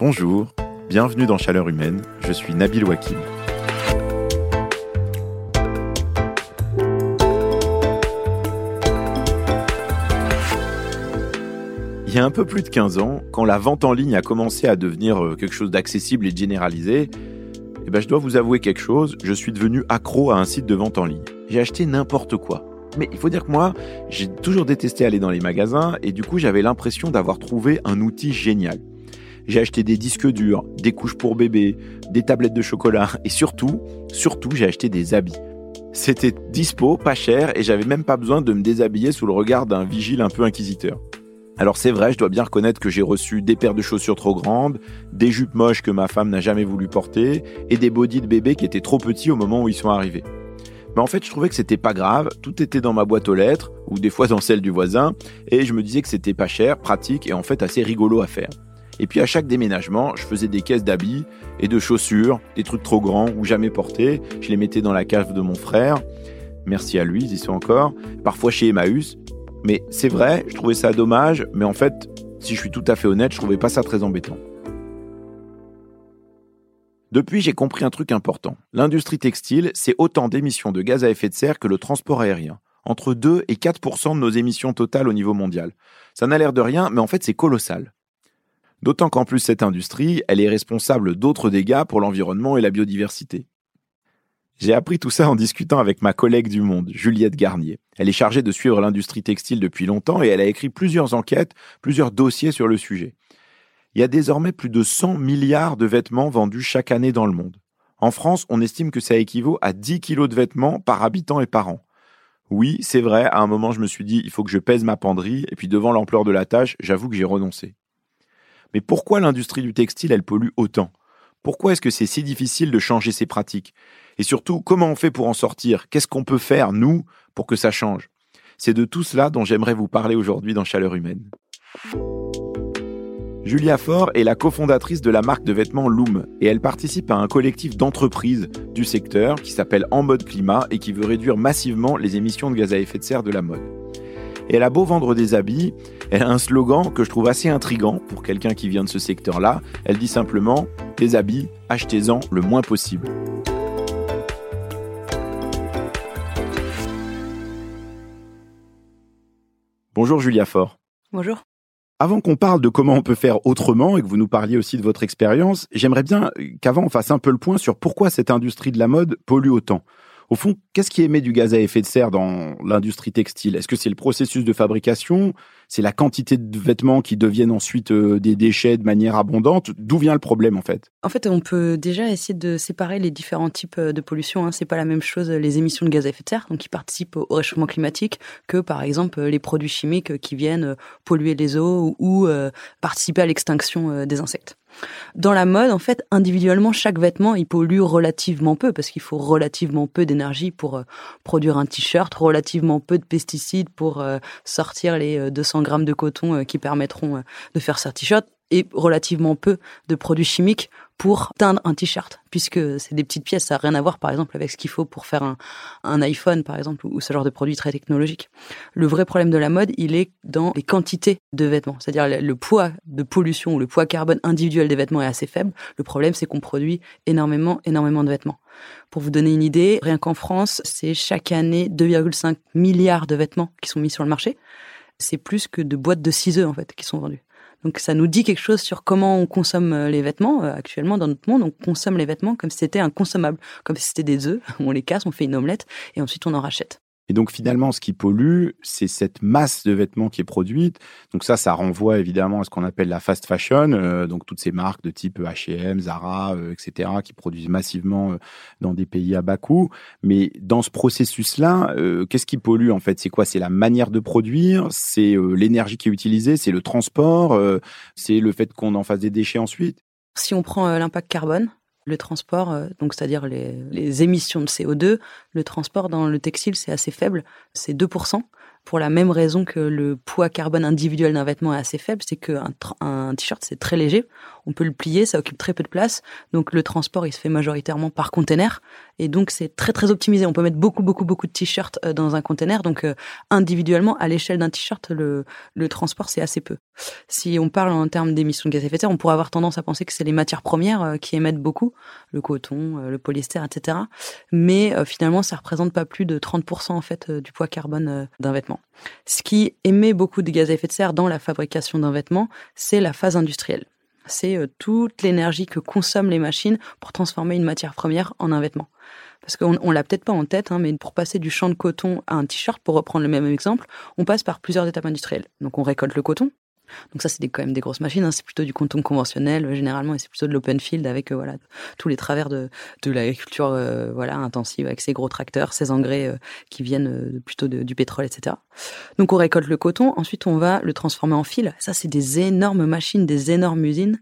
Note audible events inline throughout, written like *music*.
Bonjour, bienvenue dans Chaleur Humaine, je suis Nabil Wakim. Il y a un peu plus de 15 ans, quand la vente en ligne a commencé à devenir euh, quelque chose d'accessible et de généralisé, eh ben je dois vous avouer quelque chose, je suis devenu accro à un site de vente en ligne. J'ai acheté n'importe quoi. Mais il faut dire que moi, j'ai toujours détesté aller dans les magasins et du coup j'avais l'impression d'avoir trouvé un outil génial. J'ai acheté des disques durs, des couches pour bébé, des tablettes de chocolat et surtout, surtout j'ai acheté des habits. C'était dispo, pas cher et j'avais même pas besoin de me déshabiller sous le regard d'un vigile un peu inquisiteur. Alors c'est vrai, je dois bien reconnaître que j'ai reçu des paires de chaussures trop grandes, des jupes moches que ma femme n'a jamais voulu porter, et des bodys de bébé qui étaient trop petits au moment où ils sont arrivés. Mais en fait, je trouvais que c'était pas grave, tout était dans ma boîte aux lettres, ou des fois dans celle du voisin, et je me disais que c'était pas cher, pratique et en fait assez rigolo à faire. Et puis à chaque déménagement, je faisais des caisses d'habits et de chaussures, des trucs trop grands ou jamais portés, je les mettais dans la cave de mon frère. Merci à lui, ils y sont encore. Parfois chez Emmaüs, mais c'est vrai, je trouvais ça dommage, mais en fait, si je suis tout à fait honnête, je trouvais pas ça très embêtant. Depuis, j'ai compris un truc important. L'industrie textile, c'est autant d'émissions de gaz à effet de serre que le transport aérien. Entre 2 et 4% de nos émissions totales au niveau mondial. Ça n'a l'air de rien, mais en fait, c'est colossal. D'autant qu'en plus, cette industrie, elle est responsable d'autres dégâts pour l'environnement et la biodiversité. J'ai appris tout ça en discutant avec ma collègue du Monde, Juliette Garnier. Elle est chargée de suivre l'industrie textile depuis longtemps et elle a écrit plusieurs enquêtes, plusieurs dossiers sur le sujet. Il y a désormais plus de 100 milliards de vêtements vendus chaque année dans le monde. En France, on estime que ça équivaut à 10 kilos de vêtements par habitant et par an. Oui, c'est vrai, à un moment je me suis dit, il faut que je pèse ma penderie, et puis devant l'ampleur de la tâche, j'avoue que j'ai renoncé. Mais pourquoi l'industrie du textile, elle pollue autant? Pourquoi est-ce que c'est si difficile de changer ses pratiques? Et surtout, comment on fait pour en sortir? Qu'est-ce qu'on peut faire, nous, pour que ça change? C'est de tout cela dont j'aimerais vous parler aujourd'hui dans Chaleur Humaine. Julia Faure est la cofondatrice de la marque de vêtements Loom et elle participe à un collectif d'entreprises du secteur qui s'appelle En mode climat et qui veut réduire massivement les émissions de gaz à effet de serre de la mode. Et elle a beau vendre des habits, elle a un slogan que je trouve assez intrigant pour quelqu'un qui vient de ce secteur-là. Elle dit simplement Les habits, achetez-en le moins possible. Bonjour Julia Fort. Bonjour. Avant qu'on parle de comment on peut faire autrement et que vous nous parliez aussi de votre expérience, j'aimerais bien qu'avant on fasse un peu le point sur pourquoi cette industrie de la mode pollue autant. Au fond, qu'est-ce qui émet du gaz à effet de serre dans l'industrie textile? Est-ce que c'est le processus de fabrication? C'est la quantité de vêtements qui deviennent ensuite euh, des déchets de manière abondante? D'où vient le problème en fait? En fait, on peut déjà essayer de séparer les différents types euh, de pollution. Hein. C'est pas la même chose les émissions de gaz à effet de serre, donc qui participent au réchauffement climatique, que par exemple les produits chimiques qui viennent polluer les eaux ou, participer à l'extinction des insectes. Dans la mode, en fait, individuellement, chaque vêtement, il pollue relativement peu parce qu'il faut relativement peu d'énergie pour euh, produire un t-shirt, relativement peu de pesticides pour euh, sortir les 200 euh, grammes de coton qui permettront de faire ce t-shirt et relativement peu de produits chimiques pour teindre un t-shirt, puisque c'est des petites pièces, ça n'a rien à voir par exemple avec ce qu'il faut pour faire un, iPhone par exemple, ou ce genre de produit très technologique. Le vrai problème de la mode, il est dans les quantités de vêtements, c'est-à-dire le poids de pollution ou le poids carbone individuel des vêtements est assez faible. Le problème, c'est qu'on produit énormément, énormément de vêtements. Pour vous donner une idée, rien qu'en France, c'est chaque année 2,5 milliards de vêtements qui sont mis sur le marché. C'est plus que de boîtes de ciseaux en fait qui sont vendues. Donc ça nous dit quelque chose sur comment on consomme euh, les vêtements. Euh, actuellement, dans notre monde, on consomme les vêtements comme si c'était un consommable, comme si c'était des œufs. *laughs* On les casse, on fait une omelette et ensuite on en rachète. Et donc finalement, ce qui pollue, c'est cette masse de vêtements qui est produite. Donc ça, ça renvoie évidemment à ce qu'on appelle la fast fashion, euh, donc toutes ces marques de type H&M, Zara, euh, etc., qui produisent massivement dans des pays à bas coût. Mais dans ce processus-là, qu'est-ce qui pollue en fait? C'est quoi? C'est la manière de produire, c'est l'énergie qui est utilisée, c'est le transport, c'est le fait qu'on en fasse des déchets ensuite? Si on prend l'impact carbone, le transport, euh, donc c'est-à-dire les, émissions de CO2, le transport dans le textile, c'est assez faible, c'est 2%. Pour la même raison que le poids carbone individuel d'un vêtement est assez faible, c'est qu'un un t-shirt, c'est très léger. On peut le plier, ça occupe très peu de place. Donc le transport, il se fait majoritairement par container. Et donc, c'est très, très optimisé. On peut mettre beaucoup, beaucoup, beaucoup de t-shirts euh, dans un container. Donc, euh, individuellement, à l'échelle d'un t-shirt, le, le transport, c'est assez peu. Si on parle en termes d'émissions de gaz à effet de serre, on pourrait avoir tendance à penser que c'est les matières premières euh, qui émettent beaucoup, le coton, le polyester, etc. Mais finalement, ça représente pas plus de 30% en fait du poids carbone d'un vêtement. Ce qui émet beaucoup de gaz à effet de serre dans la fabrication d'un vêtement, c'est la phase industrielle c'est euh, toute l'énergie que consomment les machines pour transformer une matière première en un vêtement. Parce qu'on on l'a peut-être pas en tête, hein, mais pour passer du champ de coton à un t-shirt, pour reprendre le même exemple, on passe par plusieurs étapes industrielles. Donc on récolte le coton, donc ça, c'est quand même des grosses machines. Hein. C'est plutôt du coton conventionnel euh, généralement, et c'est plutôt de l'open field avec euh, voilà tous les travers de, de l'agriculture euh, voilà intensive avec ces gros tracteurs, ces engrais qui viennent plutôt du pétrole, etc. Donc on récolte le coton. Ensuite, on va le transformer en fil. Ça, c'est des énormes machines, des énormes usines.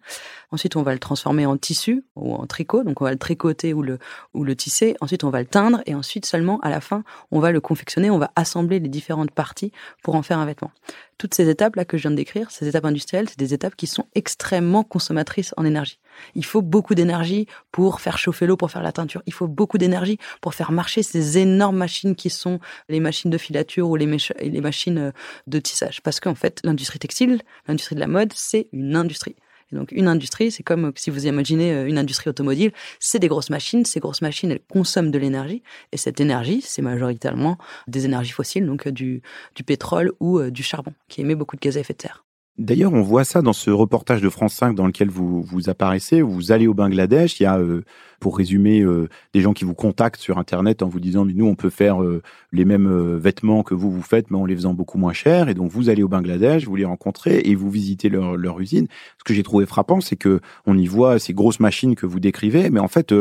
Ensuite, on va le transformer en tissu ou en tricot. Donc on va le tricoter ou le ou le tisser. Ensuite, on va le teindre et ensuite seulement à la fin, on va le confectionner. On va assembler les différentes parties pour en faire un vêtement toutes ces étapes là que je viens de décrire, ces étapes industrielles, c'est des étapes qui sont extrêmement consommatrices en énergie. Il faut beaucoup d'énergie pour faire chauffer l'eau, pour faire la teinture. Il faut beaucoup d'énergie pour faire marcher ces énormes machines qui sont les machines de filature ou les, les machines euh, de tissage. Parce qu'en fait, l'industrie textile, l'industrie de la mode, c'est une industrie. Donc une industrie, c'est comme si vous imaginez euh, une industrie automobile, c'est des grosses machines, ces grosses machines, elles consomment de l'énergie, et cette énergie, c'est majoritairement des énergies fossiles, donc euh, du, du pétrole ou euh, du charbon, qui émet beaucoup de gaz à effet de serre. D'ailleurs, on voit ça dans ce reportage de France 5 dans lequel vous, vous apparaissez. Vous allez au Bangladesh. Il y a, pour résumer, des gens qui vous contactent sur Internet en vous disant, mais nous, on peut faire les mêmes vêtements que vous, vous faites, mais en les faisant beaucoup moins cher. Et donc, vous allez au Bangladesh, vous les rencontrez et vous visitez leur, leur usine. Ce que j'ai trouvé frappant, c'est que on y voit ces grosses machines que vous décrivez, mais en fait,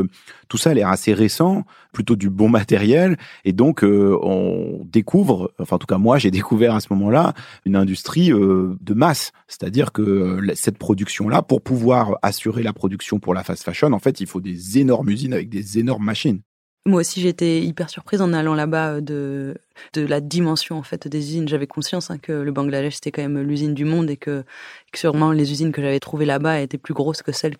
tout ça a l'air assez récent, plutôt du bon matériel. Et donc, on découvre, enfin, en tout cas, moi, j'ai découvert à ce moment-là une industrie de masse c'est-à-dire que euh, cette production-là, pour pouvoir assurer la production pour la fast fashion, en fait, il faut des énormes usines avec des énormes machines. Moi aussi, j'étais hyper surprise en allant là-bas euh, de de la dimension en fait des usines. J'avais conscience hein, que le Bangladesh c'était quand même l'usine du monde et que, sûrement les usines que j'avais trouvées là-bas étaient plus grosses que celles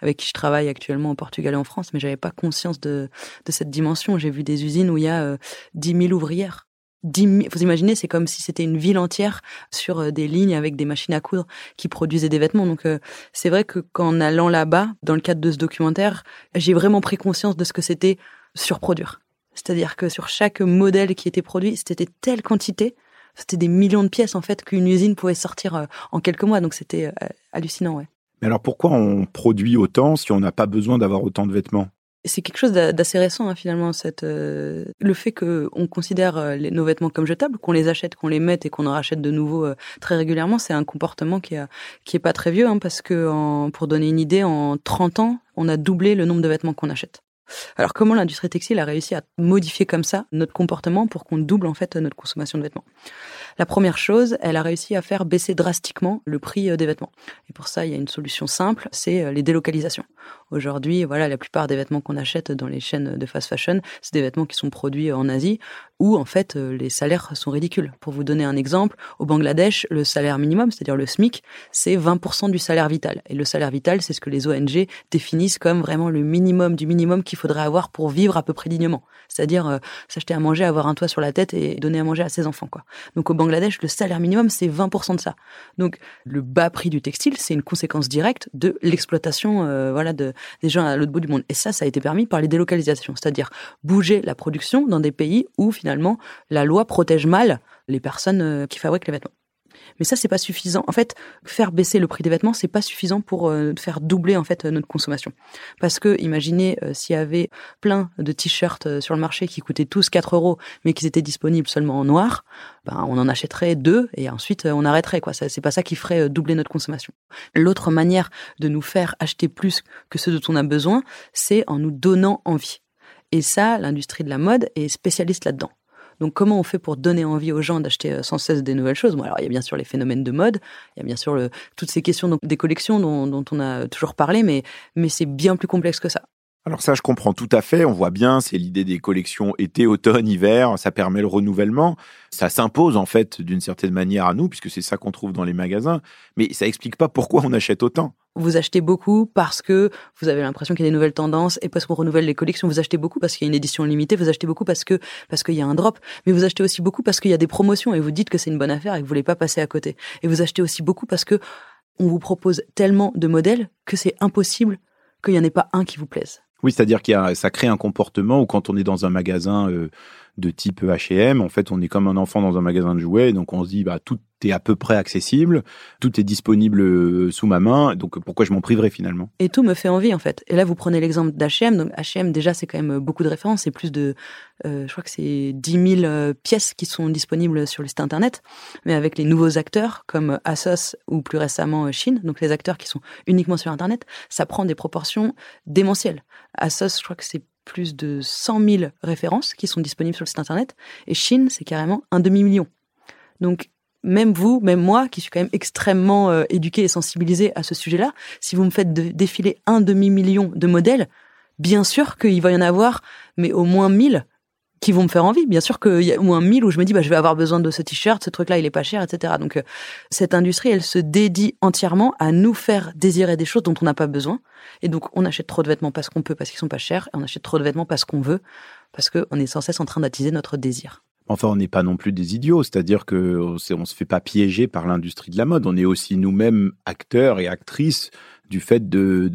avec qui je travaille actuellement au Portugal et en France. Mais j'avais pas conscience de de cette dimension. J'ai vu des usines où il y a euh, 10 000 ouvrières 10 vous imaginez, c'est comme si c'était une ville entière sur euh, des lignes avec des machines à coudre qui produisaient des vêtements. Donc euh, c'est vrai que qu'en allant là-bas, dans le cadre de ce documentaire, j'ai vraiment pris conscience de ce que c'était surproduire. C'est-à-dire que sur chaque modèle qui était produit, c'était telle quantité, c'était des millions de pièces en fait qu'une usine pouvait sortir euh, en quelques mois. Donc c'était hallucinant, ouais. Mais alors pourquoi on produit autant si on n'a pas besoin d'avoir autant de vêtements? C'est quelque chose d'assez récent hein, finalement cette euh, le fait que on considère euh, nos vêtements comme jetables qu'on les achète qu'on les mette et qu'on en rachète de nouveau euh, très régulièrement c'est un comportement qui est qui est pas très vieux hein, parce que pour donner une idée en 30 ans on a doublé le nombre de vêtements qu'on achète. Alors comment l'industrie textile a réussi à modifier comme ça notre comportement pour qu'on double en fait notre consommation de vêtements? La première chose, elle a réussi à faire baisser drastiquement le prix euh, des vêtements. Et pour ça, il y a une solution simple, c'est euh, les délocalisations. Aujourd'hui, voilà, la plupart des vêtements qu'on achète dans les chaînes de fast fashion, c'est des vêtements qui sont produits en Asie où en fait euh, les salaires sont ridicules. Pour vous donner un exemple, au Bangladesh, le salaire minimum, c'est-à-dire le SMIC, c'est 20% du salaire vital. Et le salaire vital, c'est ce que les ONG définissent comme vraiment le minimum du minimum qu'il faudrait avoir pour vivre à peu près dignement. C'est-à-dire euh, s'acheter à manger, avoir un toit sur la tête et donner à manger à ses enfants. quoi. Donc au Bangladesh, le salaire minimum, c'est 20% de ça. Donc le bas prix du textile, c'est une conséquence directe de l'exploitation euh, voilà de, des gens à l'autre bout du monde. Et ça, ça a été permis par les délocalisations, c'est-à-dire bouger la production dans des pays où finalement finalement, la loi protège mal les personnes euh, qui fabriquent les vêtements. Mais ça, c'est pas suffisant. En fait, faire baisser le prix des vêtements, c'est pas suffisant pour euh, faire doubler en fait notre consommation. Parce que, imaginez euh, s'il y avait plein de t-shirts sur le marché qui coûtaient tous 4 euros, mais qui étaient disponibles seulement en noir, ben on en achèterait deux et ensuite on arrêterait quoi. C'est pas ça qui ferait doubler notre consommation. L'autre manière de nous faire acheter plus que ce dont on a besoin, c'est en nous donnant envie. Et ça, l'industrie de la mode est spécialiste là-dedans. Donc comment on fait pour donner envie aux gens d'acheter euh, sans cesse des nouvelles choses? Bon, alors il y a bien sûr les phénomènes de mode, il y a bien sûr toutes ces questions des collections dont, on a toujours parlé, mais, mais c'est bien plus complexe que ça. Alors ça, je comprends tout à fait. On voit bien, c'est l'idée des collections été, automne, hiver. Ça permet le renouvellement. Ça s'impose en fait d'une certaine manière à nous, puisque c'est ça qu'on trouve dans les magasins. Mais ça explique pas pourquoi on achète autant. Vous achetez beaucoup parce que vous avez l'impression qu'il y a des nouvelles tendances et parce qu'on renouvelle les collections. Vous achetez beaucoup parce qu'il y a une édition limitée. Vous achetez beaucoup parce que parce qu'il y a un drop. Mais vous achetez aussi beaucoup parce qu'il y a des promotions et vous dites que c'est une bonne affaire et que vous voulez pas passer à côté. Et vous achetez aussi beaucoup parce que on vous propose tellement de modèles que c'est impossible qu'il n'y en ait pas un qui vous plaise. Oui, c'est-à-dire qu'il ça crée un comportement où quand on est dans un magasin euh, de type H&M, en fait, on est comme un enfant dans un magasin de jouets, donc on se dit bah tout est à peu près accessible, tout est disponible euh, sous ma main, donc pourquoi je m'en priverais finalement? Et tout me fait envie en fait. Et là, vous prenez l'exemple d'H&M, donc H&M déjà c'est quand même beaucoup de références, c'est plus de, euh, je crois que c'est 10 000 pièces qui sont disponibles sur le site internet, mais avec les nouveaux acteurs comme Asos ou plus récemment Chine, donc les acteurs qui sont uniquement sur internet, ça prend des proportions démentielles. Asos, je crois que c'est plus de 100 000 références qui sont disponibles sur le site internet. Et Chine, c'est carrément un demi-million. Donc, même vous, même moi, qui suis quand même extrêmement euh, éduqué et sensibilisé à ce sujet-là, si vous me faites défiler un demi-million de modèles, bien sûr qu'il va y en avoir, mais au moins 1000 qui vont me faire envie. Bien sûr qu'il y a au moins 1000 où je me dis, bah, je vais avoir besoin de ce t-shirt, ce truc-là, il est pas cher, etc. Donc, euh, cette industrie, elle se dédie entièrement à nous faire désirer des choses dont on n'a pas besoin. Et donc, on achète trop de vêtements parce qu'on peut, parce qu'ils sont pas chers, et on achète trop de vêtements parce qu'on veut, parce qu'on est sans cesse en train d'attiser notre désir. Enfin, on n'est pas non plus des idiots, c'est-à-dire que on se fait pas piéger par l'industrie de la mode. On est aussi nous-mêmes acteurs et actrices du fait de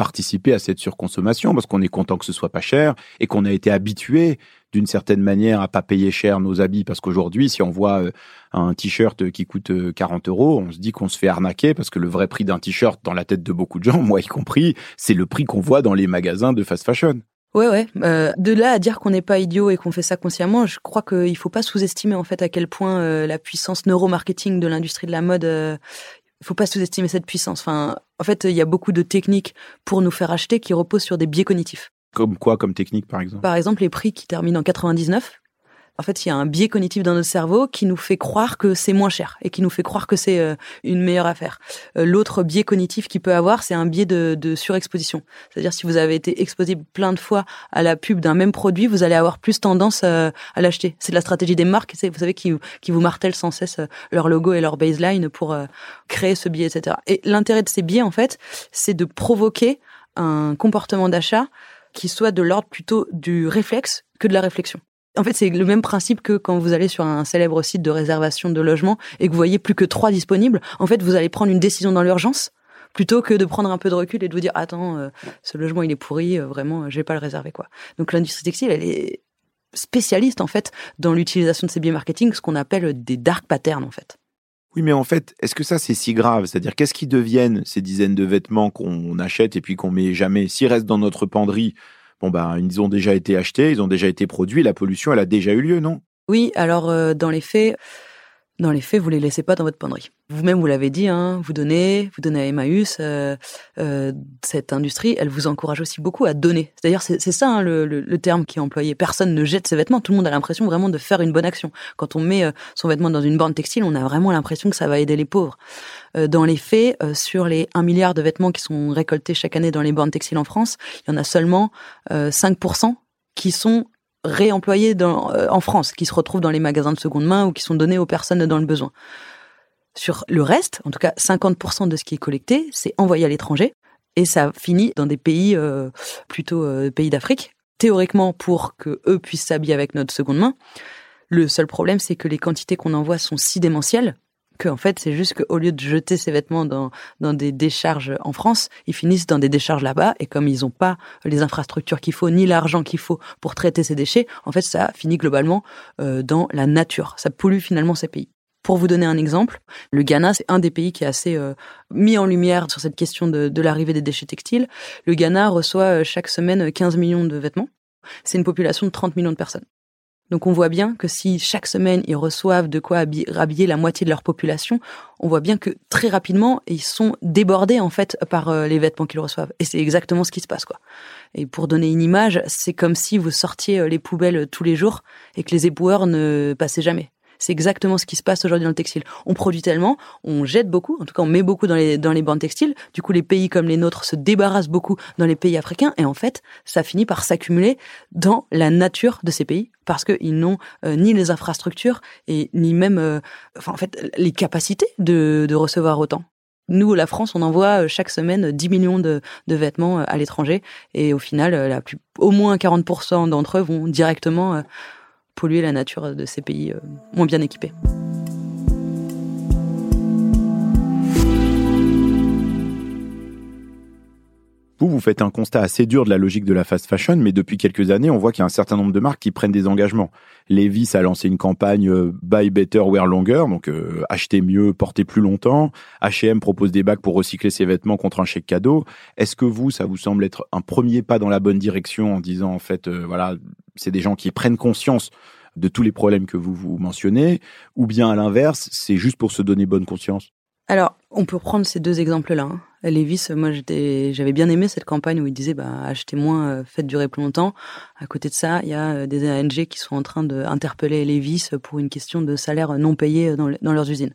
participer à cette surconsommation parce qu'on est content que ce soit pas cher et qu'on a été habitué d'une certaine manière à pas payer cher nos habits parce qu'aujourd'hui si on voit euh, un t-shirt qui coûte 40 euh, euros on se dit qu'on se fait arnaquer parce que le vrai prix d'un t-shirt dans la tête de beaucoup de gens *laughs* moi y compris c'est le prix qu'on voit dans les magasins de fast fashion Ouais, ouais. Euh, de là à dire qu'on n'est pas idiot et qu'on fait ça consciemment, je crois qu'il faut pas sous-estimer en fait à quel point la puissance neuromarketing de l'industrie de la mode faut pas sous-estimer cette puissance. Enfin, en fait, il y a beaucoup de techniques pour nous faire acheter qui reposent sur des biais cognitifs. Comme quoi, comme technique, par exemple Par exemple, les prix qui terminent en 99, en fait, il y a un biais cognitif dans notre cerveau qui nous fait croire que c'est moins cher et qui nous fait croire que c'est euh, une meilleure affaire. Euh, l'autre biais cognitif qu'il peut avoir, c'est un biais de, de surexposition. C'est-à-dire si vous avez été exposé plein de fois à la pub d'un même produit, vous allez avoir plus tendance euh, à l'acheter. C'est la stratégie des marques, vous savez, qui, qui vous martèlent sans cesse leur logo et leur baseline pour créer ce biais, etc. Et l'intérêt de ces biais, en fait, c'est de provoquer un comportement d'achat qui soit de l'ordre plutôt du réflexe que de la réflexion. En fait, c'est le même principe que quand vous allez sur un célèbre site de réservation de logement et que vous voyez plus que trois disponibles. En fait, vous allez prendre une décision dans l'urgence plutôt que de prendre un peu de recul et de vous dire attends, euh, ce logement il est pourri, euh, vraiment, je vais pas le réserver quoi. Donc l'industrie textile, elle est spécialiste en fait dans l'utilisation de ces biais marketing, ce qu'on appelle des dark patterns en fait. Oui, mais en fait, est-ce que ça c'est si grave? C'est-à-dire, qu'est-ce qui deviennent ces dizaines de vêtements qu'on achète et puis qu'on met jamais S'ils restent dans notre penderie, bon ben ils ont déjà été achetés, ils ont déjà été produits, la pollution elle a déjà eu lieu, non? Oui, alors euh, dans les faits, dans les faits, vous les laissez pas dans votre penderie. Vous-même, vous l'avez dit, hein, vous donnez, vous donnez à Emmaüs. Euh, euh, cette industrie, elle vous encourage aussi beaucoup à donner. C'est-à-dire, c'est ça hein, le, le, terme qui est employé. Personne ne jette ses vêtements. Tout le monde a l'impression vraiment de faire une bonne action. Quand on met euh, son vêtement dans une borne textile, on a vraiment l'impression que ça va aider les pauvres. Euh, dans les faits, euh, sur les 1 milliard de vêtements qui sont récoltés chaque année dans les bornes textiles en France, il y en a seulement 5% qui sont réemployés dans, en France, qui se retrouvent dans les magasins de seconde main ou qui sont donnés aux personnes dans le besoin. Sur le reste, en tout cas 50% de ce qui est collecté, c'est envoyé à l'étranger et ça finit dans des pays euh, plutôt euh, pays d'Afrique, théoriquement pour que eux puissent s'habiller avec notre seconde main. Le seul problème, c'est que les quantités qu'on envoie sont si démentielles que en fait, c'est juste qu'au lieu de jeter ces vêtements dans, des décharges en France, ils finissent dans des décharges là-bas et comme ils n'ont pas les infrastructures qu'il faut ni l'argent qu'il faut pour traiter ces déchets, en fait, ça finit globalement euh, dans la nature. Ça pollue finalement ces pays. Pour vous donner un exemple, le Ghana, c'est un des pays qui est assez euh, mis en lumière sur cette question de, l'arrivée des déchets textiles. Le Ghana reçoit euh, chaque semaine 15 millions de vêtements. C'est une population de 30 millions de personnes. Donc on voit bien que si chaque semaine ils reçoivent de quoi habiller, la moitié de leur population, on voit bien que très rapidement ils sont débordés en fait par euh, les vêtements qu'ils reçoivent. Et c'est exactement ce qui se passe quoi. Et pour donner une image, c'est comme si vous sortiez les poubelles tous les jours et que les éboueurs ne passaient jamais C'est exactement ce qui se passe aujourd'hui dans le textile. On produit tellement, on jette beaucoup, en tout cas on met beaucoup dans les, dans les bornes textiles. Du coup, les pays comme les nôtres se débarrassent beaucoup dans les pays africains et en fait, ça finit par s'accumuler dans la nature de ces pays parce qu'ils n'ont euh, ni les infrastructures et ni même, euh, enfin en fait, les capacités de, de recevoir autant. Nous, la France, on envoie euh, chaque semaine 10 millions de, de vêtements à l'étranger et au final, la plus, au moins 40% d'entre eux vont directement polluer la nature de ces pays moins bien équipés. Vous, vous faites un constat assez dur de la logique de la fast fashion, mais depuis quelques années, on voit qu'il y a un certain nombre de marques qui prennent des engagements. Levi's a lancé une campagne euh, Buy Better, Wear Longer, donc euh, acheter mieux, porter plus longtemps. H&M propose des bacs pour recycler ses vêtements contre un chèque cadeau. Est-ce que vous, ça vous semble être un premier pas dans la bonne direction en disant en fait, euh, voilà, c'est des gens qui prennent conscience de tous les problèmes que vous vous mentionnez, ou bien à l'inverse, c'est juste pour se donner bonne conscience? Alors, on peut prendre ces deux exemples-là. Hein. Levis, moi j'avais bien aimé cette campagne où il disait bah achetez moins, euh, faites durer plus longtemps. À côté de ça, il y a euh, des ANG qui sont en train d'interpeller Levis pour une question de salaire non payé dans, dans leurs usines.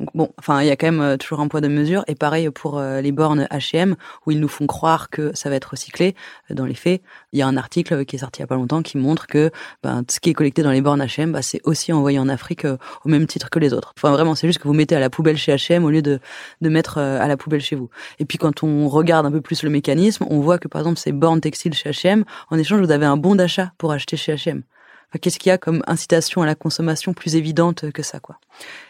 Donc bon, enfin, il y a quand même euh, toujours un poids de mesure. Et pareil pour euh, les bornes H&M, où ils nous font croire que ça va être recyclé. Euh, dans les faits, il y a un article qui est sorti il y a pas longtemps qui montre que ben, ce qui est collecté dans les bornes H&M, c'est aussi envoyé en Afrique au même titre que les autres. Enfin, vraiment, c'est juste que vous mettez à la poubelle chez H&M au lieu de, de mettre à la poubelle chez vous. Et puis, quand on regarde un peu plus le mécanisme, on voit que, par exemple, ces bornes textiles chez H&M, en échange, vous avez un bon d'achat pour acheter chez H&M. Qu'est-ce qu'il y a comme incitation à la consommation plus évidente que ça, quoi?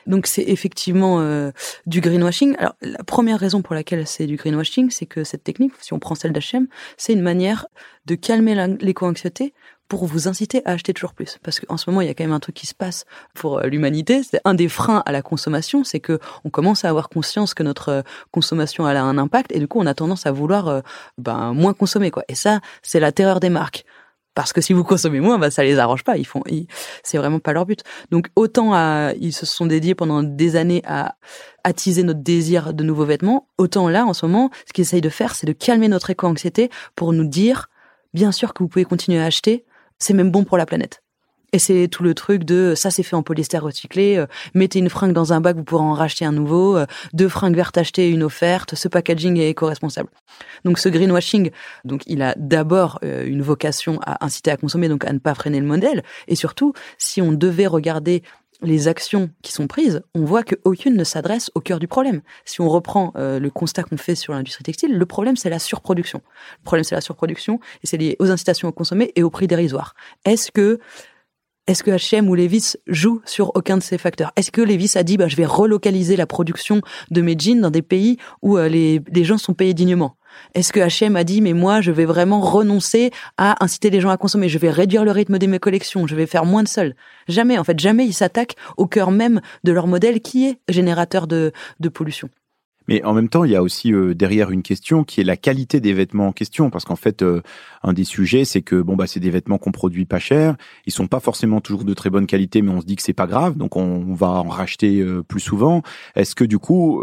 Donc c'est effectivement euh, du greenwashing. Alors la première raison pour laquelle c'est du greenwashing, c'est que cette technique, si on prend celle d'H&M, c'est une manière de calmer l'éco-anxiété pour vous inciter à acheter toujours plus. Parce qu'en ce moment, il y a quand même un truc qui se passe pour euh, l'humanité. C'est un des freins à la consommation, c'est que on commence à avoir conscience que notre euh, consommation a un impact et du coup, on a tendance à vouloir ben, moins consommer. quoi. Et ça, c'est la terreur des marques parce que si vous consommez moins, bah, ça les arrange pas. Ils font, c'est vraiment pas leur but. Donc autant à, ils se sont dédiés pendant des années à attiser notre désir de nouveaux vêtements, autant là, en ce moment, ce qu'ils essayent de faire, c'est de calmer notre éco-anxiété pour nous dire, bien sûr que vous pouvez continuer à acheter, c'est même bon pour la planète. Et c'est tout le truc de ça c'est fait en polyester recyclé, euh, mettez une fringue dans un bac, vous pourrez en racheter un nouveau, euh, deux fringues vertes achetées, une offerte, ce packaging est éco-responsable. Donc ce greenwashing, donc il a d'abord euh, une vocation à inciter à consommer, donc à ne pas freiner le modèle. Et surtout, si on devait regarder les actions qui sont prises, on voit qu'aucune ne s'adresse au cœur du problème. Si on reprend le constat qu'on fait sur l'industrie textile, le problème c'est la surproduction. Le problème c'est la surproduction et c'est lié aux incitations à consommer et au prix dérisoire. Est-ce que est-ce que H&M ou Levis jouent sur aucun de ces facteurs? Est-ce que Levis a dit bah, je vais relocaliser la production de mes jeans dans des pays où euh, les, gens sont payés dignement? Est-ce que H&M a dit mais moi je vais vraiment renoncer à inciter les gens à consommer, je vais réduire le rythme de mes collections, je vais faire moins de seuls Jamais en fait, jamais ils s'attaquent au cœur même de leur modèle qui est générateur de pollution. Mais en même temps, il y a aussi euh, derrière une question qui est la qualité des vêtements en question, parce qu'en fait, euh, un des sujets, c'est que bon bah c'est des vêtements qu'on produit pas cher, ils sont pas forcément toujours de très bonne qualité, mais on se dit que c'est pas grave, donc on, va en racheter euh, plus souvent. Est-ce que du coup,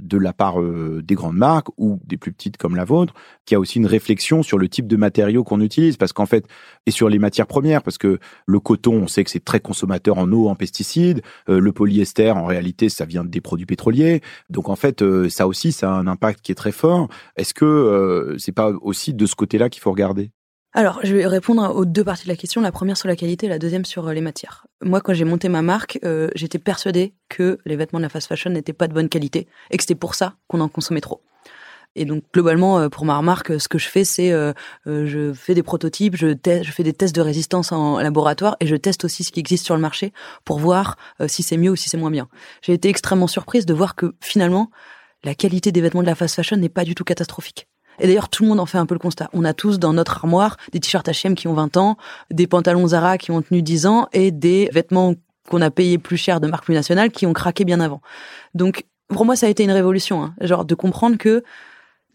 de la part des grandes marques ou des plus petites comme la vôtre, qu'il y a aussi une réflexion sur le type de matériaux qu'on utilise, parce qu'en fait, et sur les matières premières, parce que le coton, on sait que c'est très consommateur en eau, en pesticides, le polyester, en réalité, ça vient des produits pétroliers, donc en fait ça aussi, ça a un impact qui est très fort. Est-ce que euh, c'est pas aussi de ce côté-là qu'il faut regarder? Alors, je vais répondre aux deux parties de la question. La première sur la qualité, la deuxième sur euh, les matières. Moi, quand j'ai monté ma marque, euh, j'étais persuadée que les vêtements de la fast fashion n'étaient pas de bonne qualité et que c'était pour ça qu'on en consommait trop. Et donc globalement, pour ma remarque, ce que je fais, c'est je fais des prototypes, je fais des tests de résistance en laboratoire et je teste aussi ce qui existe sur le marché pour voir si c'est mieux ou si c'est moins bien. J'ai été extrêmement surprise de voir que finalement, la qualité des vêtements de la fast fashion n'est pas du tout catastrophique. Et d'ailleurs, tout le monde en fait un peu le constat. On a tous dans notre armoire des t-shirts H&M qui ont 20 ans, des pantalons Zara qui ont tenu 10 ans et des vêtements qu'on a payés plus cher de marque plus nationale qui ont craqué bien avant. Donc, pour moi, ça a été une révolution, hein. genre de comprendre que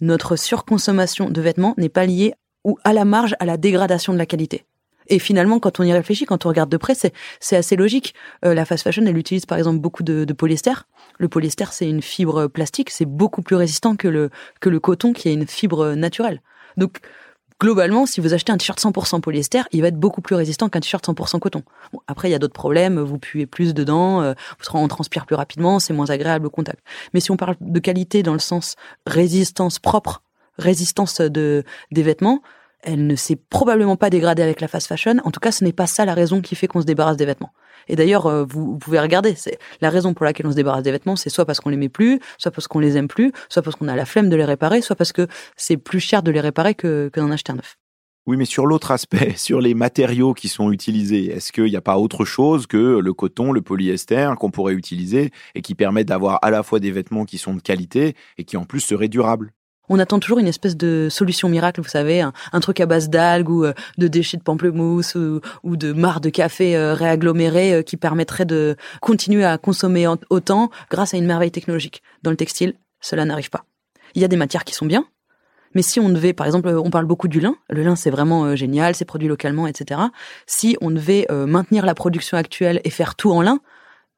notre surconsommation de vêtements n'est pas liée ou à la marge à la dégradation de la qualité. Et finalement, quand on y réfléchit, quand on regarde de près, c'est assez logique. Euh, la fast fashion, elle utilise par exemple beaucoup de, de polyester. Le polyester, c'est une fibre plastique, c'est beaucoup plus résistant que le que le coton, qui est une fibre naturelle. Donc globalement, si vous achetez un t-shirt 100% polyester, il va être beaucoup plus résistant qu'un t-shirt 100% coton. Bon, après, il y a d'autres problèmes, vous puez plus dedans, euh, on transpire plus rapidement, c'est moins agréable au contact. Mais si on parle de qualité dans le sens résistance propre, résistance de des vêtements, elle ne s'est probablement pas dégradée avec la fast fashion. En tout cas, ce n'est pas ça la raison qui fait qu'on se débarrasse des vêtements. Et d'ailleurs, euh, vous, pouvez regarder, c'est la raison pour laquelle on se débarrasse des vêtements, c'est soit parce qu'on les met plus, soit parce qu'on les aime plus, soit parce qu'on a la flemme de les réparer, soit parce que c'est plus cher de les réparer que, que d'en acheter un neuf. Oui, mais sur l'autre aspect, *laughs* sur les matériaux qui sont utilisés, est-ce qu'il n'y a pas autre chose que le coton, le polyester qu'on pourrait utiliser et qui permet d'avoir à la fois des vêtements qui sont de qualité et qui en plus seraient durables? On attend toujours une espèce de solution miracle, vous savez, un, truc à base d'algues ou euh, de déchets de pamplemousse ou, de marre de café euh, euh, qui permettrait de continuer à consommer autant grâce à une merveille technologique. Dans le textile, cela n'arrive pas. Il y a des matières qui sont bien, mais si on devait, par exemple, on parle beaucoup du lin. Le lin, c'est vraiment génial, c'est produit localement, etc. Si on devait maintenir la production actuelle et faire tout en lin,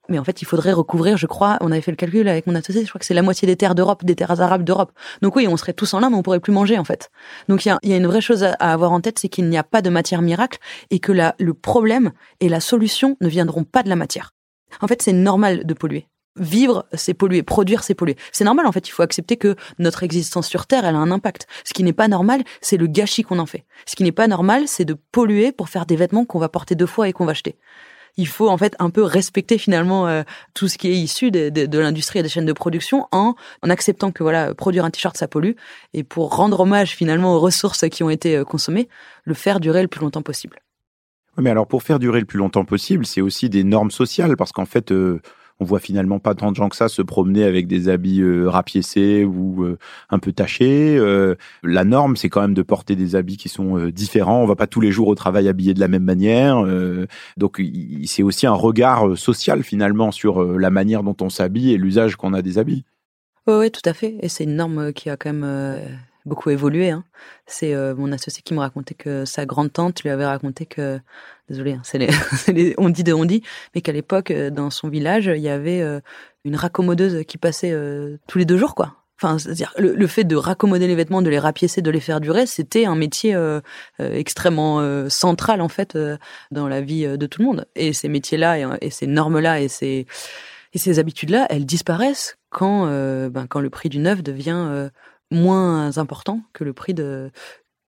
mais en fait, il faudrait recouvrir, je crois, on avait fait le calcul avec mon associé, je crois que c'est la moitié des terres d'Europe, des terres arabes d'Europe. Donc oui, on serait tous en mais on pourrait plus manger en fait. Donc il y a, une vraie chose à, avoir en tête, c'est qu'il n'y a pas de matière miracle et que la, le problème et la solution ne viendront pas de la matière. En fait, c'est normal de polluer. Vivre, c'est polluer. Produire, c'est polluer. C'est normal, en fait. Il faut accepter que notre existence sur Terre, elle a un impact. Ce qui n'est pas normal, c'est le gâchis qu'on en fait. Ce qui n'est pas normal, c'est de polluer pour faire des vêtements qu'on va porter deux fois et qu'on va acheter il faut en fait un peu respecter finalement euh, tout ce qui est issu de, l'industrie et des chaînes de production en, en acceptant que voilà produire un t-shirt ça pollue et pour rendre hommage finalement aux ressources qui ont été euh, consommées, le faire durer le plus longtemps possible. Mais alors pour faire durer le plus longtemps possible, c'est aussi des normes sociales parce qu'en fait euh, on voit finalement pas tant de gens que ça se promener avec des habits euh, rapiécés ou euh, un peu tachés. Euh, la norme, c'est quand même de porter des habits qui sont euh, différents. On va pas tous les jours au travail habillé de la même manière. donc c'est aussi un regard social finalement sur la manière dont on s'habille et l'usage qu'on a des habits. Oui, oui, tout à fait. Et c'est une norme qui a quand même beaucoup évolué. Hein. C'est mon associé qui me racontait que sa grande tante lui avait raconté que désolé, hein, *laughs* c'est les, on dit de on dit, mais qu'à l'époque, euh, dans son village, il y avait euh, une raccommodeuse qui passait euh, tous les deux jours, quoi. Enfin, c'est-à-dire le, fait de raccommoder les vêtements, de les rapiécer, de les faire durer, c'était un métier extrêmement central en fait dans la vie de tout le monde. Et ces métiers-là et, ces normes-là et ces et ces habitudes-là, elles disparaissent quand ben, quand le prix du neuf devient moins important que le prix de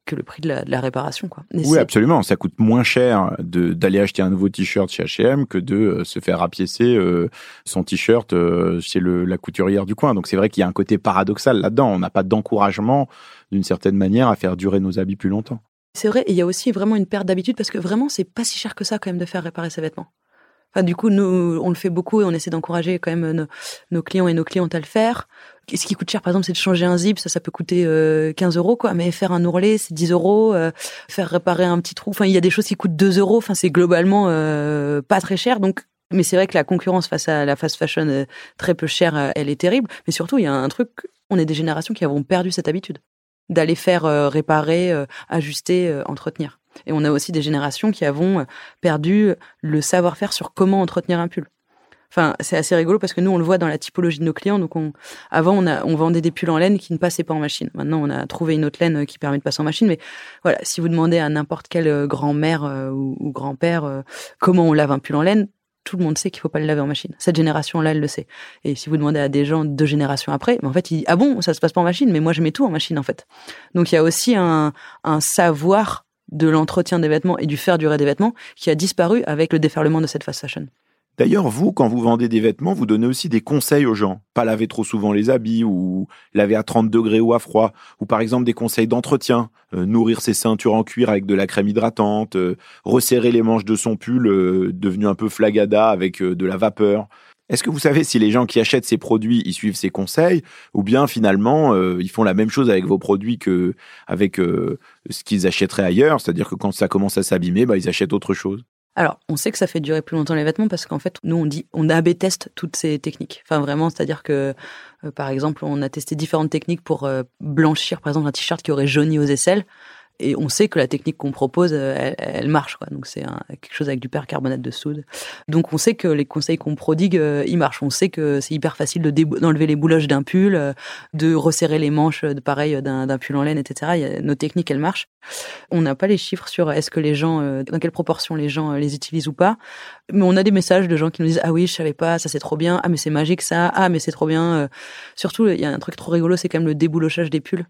que le prix de la, réparation. Quoi. oui, absolument. Ça coûte moins cher d'aller acheter un nouveau t-shirt chez H&M que de euh, se faire rapiécer euh, son t-shirt euh, chez le, la couturière du coin. Donc c'est vrai qu'il y a un côté paradoxal là-dedans. On n'a pas d'encouragement d'une certaine manière à faire durer nos habits plus longtemps. C'est vrai, et il y a aussi vraiment une perte d'habitude parce que vraiment, c'est pas si cher que ça quand même de faire réparer ses vêtements. Enfin, du coup, nous, on le fait beaucoup et on essaie d'encourager quand même nos, clients et nos clientes à le faire. Ce qui coûte cher, par exemple, c'est de changer un zip. Ça, ça peut coûter 15 euh, euros, quoi. Mais faire un ourlet, c'est 10 euros. Euh, faire réparer un petit trou. Enfin, il y a des choses qui coûtent 2 euros. Enfin, c'est globalement euh, pas très cher. Donc, mais c'est vrai que la concurrence face à la fast fashion très peu chère, elle est terrible. Mais surtout, il y a un truc. On est des générations qui avons perdu cette habitude d'aller faire réparer, ajuster, entretenir. Et on a aussi des générations qui avons perdu le savoir-faire sur comment entretenir un pull. Enfin, c'est assez rigolo parce que nous, on le voit dans la typologie de nos clients. Donc, on, avant, on, a, on vendait des pulls en laine qui ne passaient pas en machine. Maintenant, on a trouvé une autre laine euh, qui permet de passer en machine. Mais voilà, si vous demandez à n'importe quelle euh, grand-mère ou, grand-père comment on lave un pull en laine, tout le monde sait qu'il faut pas le laver en machine. Cette génération-là, elle le sait. Et si vous demandez à des gens deux générations après, en fait, ils ah bon, ça se passe pas en machine, mais moi, je mets tout en machine, en fait. Donc, il y a aussi un, un savoir de l'entretien des vêtements et du faire durer des vêtements qui a disparu avec le déferlement de cette fast fashion. D'ailleurs, vous, quand vous vendez des vêtements, vous donnez aussi des conseils aux gens. Pas laver trop souvent les habits ou laver à 30 degrés ou à froid. Ou par exemple des conseils d'entretien. Euh, nourrir ses ceintures en cuir avec de la crème hydratante. Euh, resserrer les manches de son pull euh, devenu un peu flagada avec de la vapeur. Est-ce que vous savez si les gens qui achètent ces produits, ils suivent ces conseils, ou bien finalement ils font la même chose avec vos produits que avec ce qu'ils achèteraient ailleurs, c'est-à-dire que quand ça commence à s'abîmer, bah, ils achètent autre chose. Alors, on sait que ça fait durer plus longtemps les vêtements parce qu'en fait, nous on dit on AB teste toutes ces techniques. Enfin vraiment, c'est-à-dire que euh, par exemple, on a testé différentes techniques pour blanchir par exemple un t-shirt qui aurait jauni aux aisselles et on sait que la technique qu'on propose, elle, elle, marche. Quoi. Donc c'est quelque chose avec du percarbonate de soude. Donc on sait que les conseils qu'on prodigue, ils marchent. On sait que c'est hyper facile de d'enlever les bouloches d'un pull, de resserrer les manches, de pareil d'un pull en laine, etc. nos techniques, elles marchent. On n'a pas les chiffres sur est-ce que les gens, dans quelle proportion les gens les utilisent ou pas. Mais on a des messages de gens qui nous disent ah oui je savais pas, ça c'est trop bien, ah mais c'est magique ça, ah mais c'est trop bien. Surtout il y a un truc trop rigolo, c'est quand même le déboulochage des pulls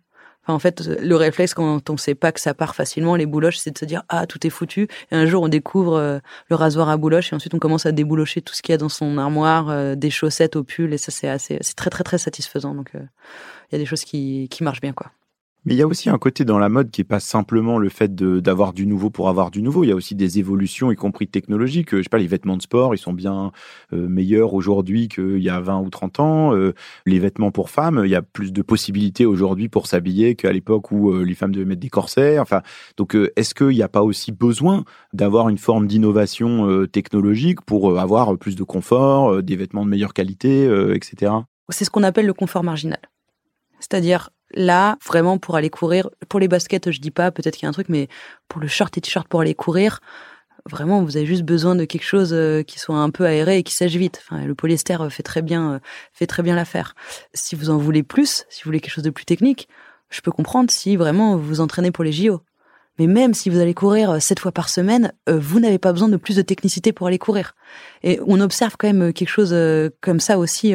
en fait, le réflexe quand on sait pas que ça part facilement, les bouloches, c'est de se dire ah tout est foutu. Et un jour, on découvre euh, le rasoir à bouloches et ensuite on commence à déboulocher tout ce qu'il y a dans son armoire, euh, des chaussettes au pull et ça c'est assez, c'est très très très satisfaisant. Donc euh, il y a des choses qui qui marchent bien quoi. Mais il y a aussi un côté dans la mode qui est pas simplement le fait d'avoir du nouveau pour avoir du nouveau. Il y a aussi des évolutions, y compris technologiques. Je sais pas, les vêtements de sport, ils sont bien euh, meilleurs aujourd'hui qu'il y a 20 ou 30 ans. Euh, les vêtements pour femmes, il y a plus de possibilités aujourd'hui pour s'habiller qu'à l'époque où euh, les femmes devaient mettre des corsets. Enfin, donc est-ce qu'il n'y a pas aussi besoin d'avoir une forme d'innovation technologique pour avoir plus de confort, des vêtements de meilleure qualité, etc. C'est ce qu'on appelle le confort marginal. C'est-à-dire là, vraiment pour aller courir, pour les baskets, je dis pas, peut-être qu'il y a un truc, mais pour le short et t-shirt pour aller courir, vraiment, vous avez juste besoin de quelque chose euh, qui soit un peu aéré et qui sèche vite. Enfin, le polyester euh, fait très bien, euh, fait très bien l'affaire. Si vous en voulez plus, si vous voulez quelque chose de plus technique, je peux comprendre si vraiment vous vous entraînez pour les JO. Mais même si vous allez courir sept fois par semaine, vous n'avez pas besoin de plus de technicité pour aller courir. Et on observe quand même quelque chose comme ça aussi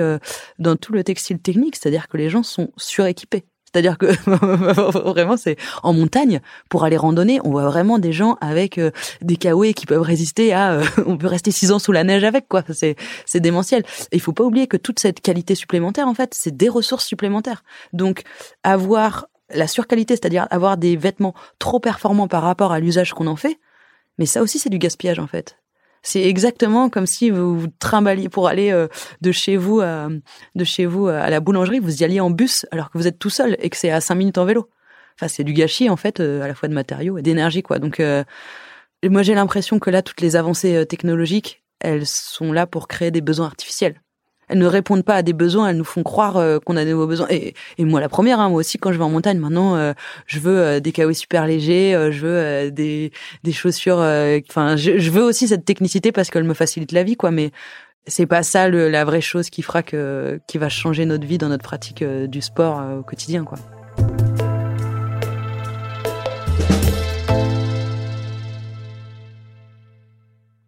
dans tout le textile technique, c'est-à-dire que les gens sont suréquipés. C'est-à-dire que *laughs* vraiment, c'est en montagne pour aller randonner, on voit vraiment des gens avec des kawaii qui peuvent résister à. *laughs* on peut rester six ans sous la neige avec quoi. C'est c'est démentiel. Il faut pas oublier que toute cette qualité supplémentaire, en fait, c'est des ressources supplémentaires. Donc avoir la surqualité, c'est-à-dire avoir des vêtements trop performants par rapport à l'usage qu'on en fait, mais ça aussi c'est du gaspillage en fait. C'est exactement comme si vous vous trimballiez pour aller euh, de chez vous à, de chez vous à la boulangerie, vous y alliez en bus alors que vous êtes tout seul et que c'est à cinq minutes en vélo. Enfin, c'est du gâchis en fait, euh, à la fois de matériaux et d'énergie quoi. Donc euh, moi j'ai l'impression que là toutes les avancées technologiques, elles sont là pour créer des besoins artificiels. Elles ne répondent pas à des besoins, elles nous font croire euh, qu'on a des nouveaux besoins. Et, moi, la première, hein, moi aussi, quand je vais en montagne, maintenant, euh, je veux euh, des kawaii super légers, je veux des, des chaussures. Enfin, je, veux aussi cette technicité parce qu'elle me facilite la vie, quoi. Mais c'est pas ça la vraie chose qui fera que qui va changer notre vie dans notre pratique du sport au quotidien, quoi.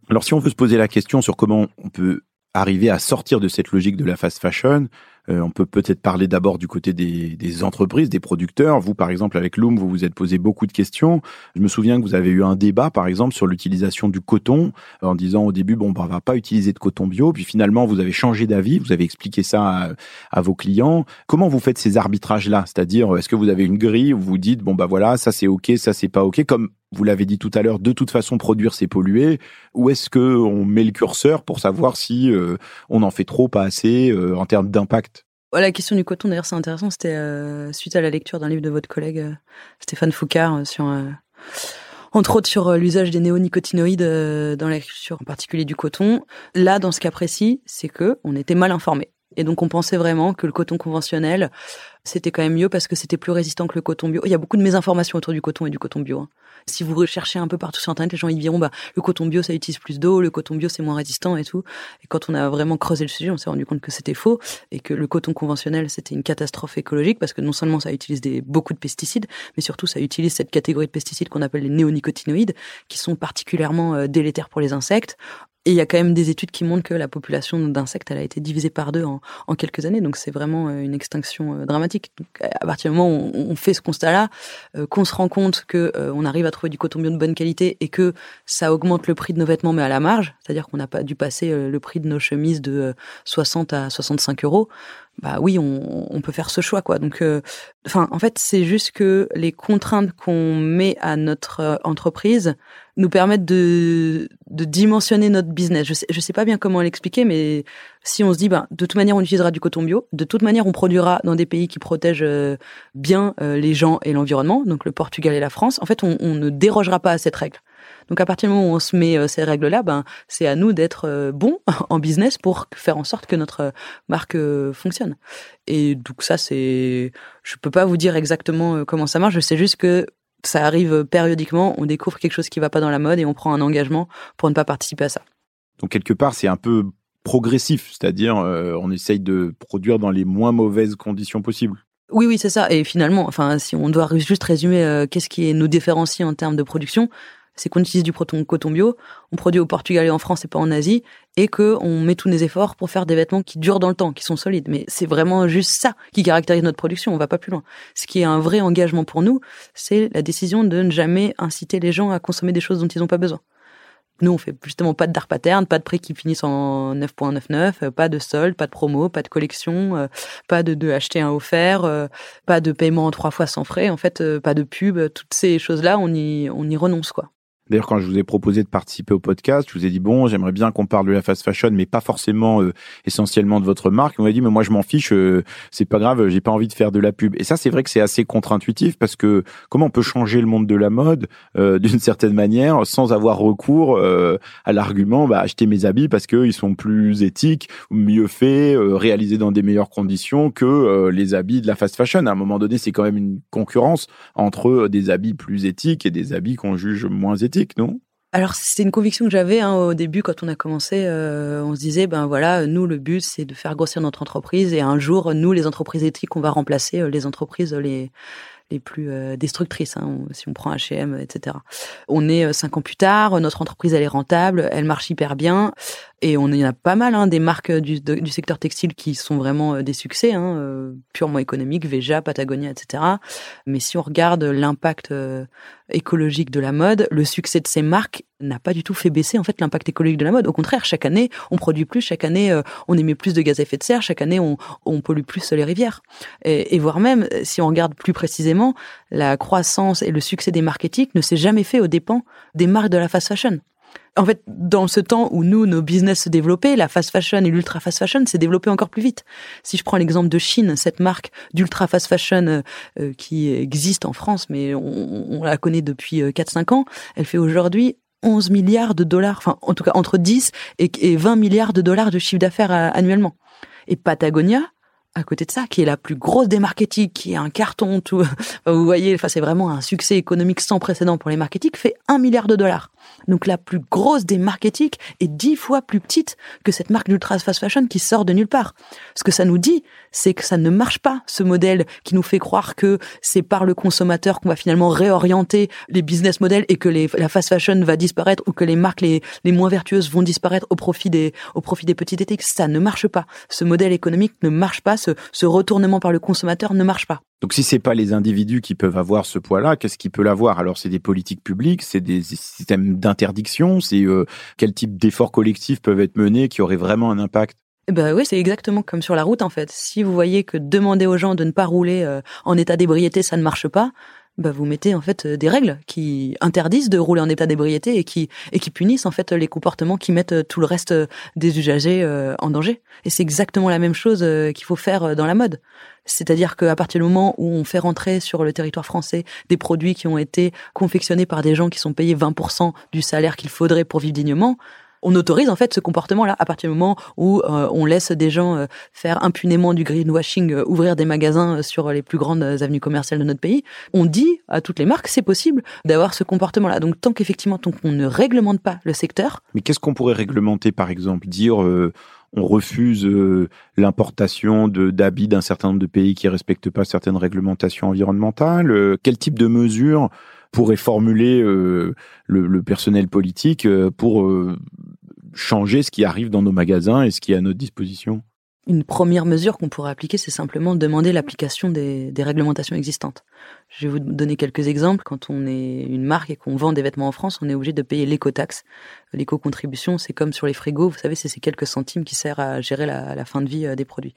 Alors si on veut se poser la question sur comment on peut arriver à sortir de cette logique de la fast fashion. Euh, on peut peut-être parler d'abord du côté des, des, entreprises, des producteurs. Vous, par exemple, avec Loom, vous vous êtes posé beaucoup de questions. Je me souviens que vous avez eu un débat, par exemple, sur l'utilisation du coton, en disant au début, bon, bah, on va pas utiliser de coton bio. Puis finalement, vous avez changé d'avis, vous avez expliqué ça à, vos clients. Comment vous faites ces arbitrages-là? C'est-à-dire, est-ce que vous avez une grille où vous dites, bon, bah voilà, ça c'est OK, ça c'est pas OK, comme vous l'avez dit tout à l'heure, de toute façon, produire, c'est polluer. Ou est-ce que on met le curseur pour savoir si euh, on en fait trop, pas assez, euh, en termes d'impact La question du coton, d'ailleurs, c'est intéressant. C'était euh, suite à la lecture d'un livre de votre collègue Stéphane Foucard sur, entre autres, sur l'usage des néonicotinoïdes dans l'agriculture, en particulier du coton. Là, dans ce cas précis, c'est que on était mal informé. Et donc on pensait vraiment que le coton conventionnel, c'était quand même mieux parce que c'était plus résistant que le coton bio. Il y a beaucoup de mésinformations autour du coton et du coton bio. Hein. Si vous recherchez un peu partout sur internet, les gens ils diront bah le coton bio ça utilise plus d'eau, le coton bio c'est moins résistant et tout. Et quand on a vraiment creusé le sujet, on s'est rendu compte que c'était faux et que le coton conventionnel c'était une catastrophe écologique parce que non seulement ça utilise beaucoup de pesticides, mais surtout ça utilise cette catégorie de pesticides qu'on appelle les néonicotinoïdes qui sont particulièrement euh, délétères pour les insectes et il y a quand même des études qui montrent que la population d'insectes, elle a été divisée par deux en, quelques années. Donc c'est vraiment euh, une extinction euh, dramatique. Donc, à partir du moment où on, fait ce constat-là, euh, qu'on se rend compte que on arrive à trouver du coton bio de bonne qualité et que ça augmente le prix de nos vêtements, mais à la marge, c'est-à-dire qu'on n'a pas dû passer le prix de nos chemises de 60 à 65 euros bah oui, on, on, peut faire ce choix, quoi. Donc, enfin, en fait, c'est juste que les contraintes qu'on met à notre entreprise nous permettent de, de dimensionner notre business. Je sais, je sais pas bien comment l'expliquer, mais si on se dit, ben, de toute manière, on utilisera du coton bio, de toute manière, on produira dans des pays qui protègent euh, bien euh, les gens et l'environnement, donc le Portugal et la France, en fait, on, on, ne dérogera pas à cette règle. Donc à partir du moment où on se met euh, ces règles-là, ben c'est à nous d'être bons *laughs* en business pour faire en sorte que notre marque fonctionne. Et donc ça c'est, je peux pas vous dire exactement comment ça marche. Je sais juste que ça arrive périodiquement, on découvre quelque chose qui va pas dans la mode et on prend un engagement pour ne pas participer à ça. Donc quelque part, c'est un peu progressif, c'est-à-dire euh, on essaye de produire dans les moins mauvaises conditions possibles. Oui, oui, c'est ça. Et finalement, enfin, si on doit juste résumer euh, qu'est-ce qui nous différencie en termes de production, c'est qu'on utilise du coton bio, on produit au Portugal et en France et pas en Asie, et que on met tous nos efforts pour faire des vêtements qui durent dans le temps, qui sont solides. Mais c'est vraiment juste ça qui caractérise notre production. On va pas plus loin. Ce qui est un vrai engagement pour nous, c'est la décision de ne jamais inciter les gens à consommer des choses dont ils n'ont pas besoin. Nous, on fait justement pas de dark pattern, pas de prix qui finissent en 9.99, euh, pas de solde, pas de promo, pas de collection, euh, pas de, de acheter un offert, euh, pas de paiement en trois fois sans frais, en fait, pas de pub, toutes ces choses-là, on y, on y renonce, quoi. D'ailleurs, quand je vous ai proposé de participer au podcast, je vous ai dit bon, j'aimerais bien qu'on parle de la fast fashion, mais pas forcément euh, essentiellement de votre marque. On m'a dit mais moi je m'en fiche, euh, c'est pas grave, j'ai pas envie de faire de la pub. Et ça, c'est vrai que c'est assez contre-intuitif parce que comment on peut changer le monde de la mode euh, *laughs* d'une certaine manière sans avoir recours à l'argument bah acheter mes habits parce qu'ils sont plus éthiques, mieux faits, réalisés dans des meilleures conditions que les habits de la fast fashion. À un moment donné, c'est quand même une concurrence entre des habits plus éthiques et des habits qu'on juge moins éthiques alors c'était une conviction que j'avais hein, au début quand on a commencé. Euh, on se disait ben voilà, nous le but c'est de faire grossir notre entreprise et un jour nous les entreprises éthiques on va remplacer euh, les entreprises les les plus euh, destructrices, hein, si on prend H&M, etc. On est cinq ans plus tard, notre entreprise elle est rentable, elle marche hyper bien, et on y a pas mal hein, des marques du, du, secteur textile qui sont vraiment des succès, hein, purement économiques, Veja, Patagonia, etc. Mais si on regarde l'impact écologique de la mode, le succès de ces marques n'a pas du tout fait baisser en fait l'impact écologique de la mode. Au contraire, chaque année, on produit plus, chaque année, euh, on émet plus de gaz à effet de serre, chaque année, on, on pollue plus les rivières. Et, et, voire même, si on regarde plus précisément, la croissance et le succès des marques éthiques ne s'est jamais fait aux dépens des marques de la fast fashion en fait, dans ce temps où nous, nos business se développaient, la fast fashion et l'ultra fast fashion s'est développé encore plus vite. Si je prends l'exemple de Chine, cette marque d'ultra fast fashion euh, euh, qui existe en France, mais on, la connaît depuis 4-5 euh, ans, elle fait aujourd'hui 11 milliards de dollars, enfin en tout cas entre 10 et 20 milliards de dollars de chiffre d'affaires annuellement. Et Patagonia, à côté de ça, qui est la plus grosse des marketing, qui est un carton, *laughs* vous voyez, enfin, c'est vraiment un succès économique sans précédent pour les marketing, fait un milliard de dollars. Donc la plus grosse des marketing est dix fois plus petite que cette marque d'ultra fast fashion qui sort de nulle part. Ce que ça nous dit, c'est que ça ne marche pas, ce modèle qui nous fait croire que c'est par le consommateur qu'on va finalement réorienter les business models et que la fast fashion va disparaître ou que les marques les, moins vertueuses vont disparaître au profit des, au profit des petites éthiques. Ça ne marche pas. Ce modèle économique ne marche pas ce, retournement par le consommateur ne marche pas. Donc si c'est pas les individus qui peuvent avoir ce poids-là, qu'est-ce qui peut l'avoir? Alors c'est des politiques publiques, c'est des systèmes d'interdiction, c'est euh, quel type d'efforts collectifs peuvent être menés qui auraient vraiment un impact? Ben oui, c'est exactement comme sur la route en fait. Si vous voyez que demander aux gens de ne pas rouler euh, en état d'ébriété, ça ne marche pas, bah vous mettez en fait des règles qui interdisent de rouler en état d'ébriété et qui et qui punissent en fait les comportements qui mettent euh, tout le reste euh, des usagers euh, en danger. Et c'est exactement la même chose qu'il faut faire dans la mode. C'est-à-dire qu'à partir du moment où on fait rentrer sur le territoire français des produits qui ont été confectionnés par des gens qui sont payés 20% du salaire qu'il faudrait pour vivre dignement, on autorise en fait ce comportement-là à partir du moment où euh, on laisse des gens euh, faire impunément du greenwashing, euh, ouvrir des magasins sur les plus grandes avenues commerciales de notre pays. On dit à toutes les marques c'est possible d'avoir ce comportement-là. Donc tant qu'effectivement tant qu'on ne réglemente pas le secteur. Mais qu'est-ce qu'on pourrait réglementer par exemple? Dire on refuse l'importation d'habits d'un certain nombre de pays qui respectent pas certaines réglementations environnementales. quel type de mesures pourrait formuler le, le, personnel politique pour changer ce qui arrive dans nos magasins et ce qui est à notre disposition Une première mesure qu'on pourrait appliquer, c'est simplement demander l'application des, réglementations existantes. Je vais vous donner quelques exemples. Quand on est une marque et qu'on vend des vêtements en France, on est obligé de payer l'éco-taxe. L'éco-contribution, c'est comme sur les frigos, vous savez, c'est ces quelques centimes qui servent à gérer la, fin de vie euh, des produits.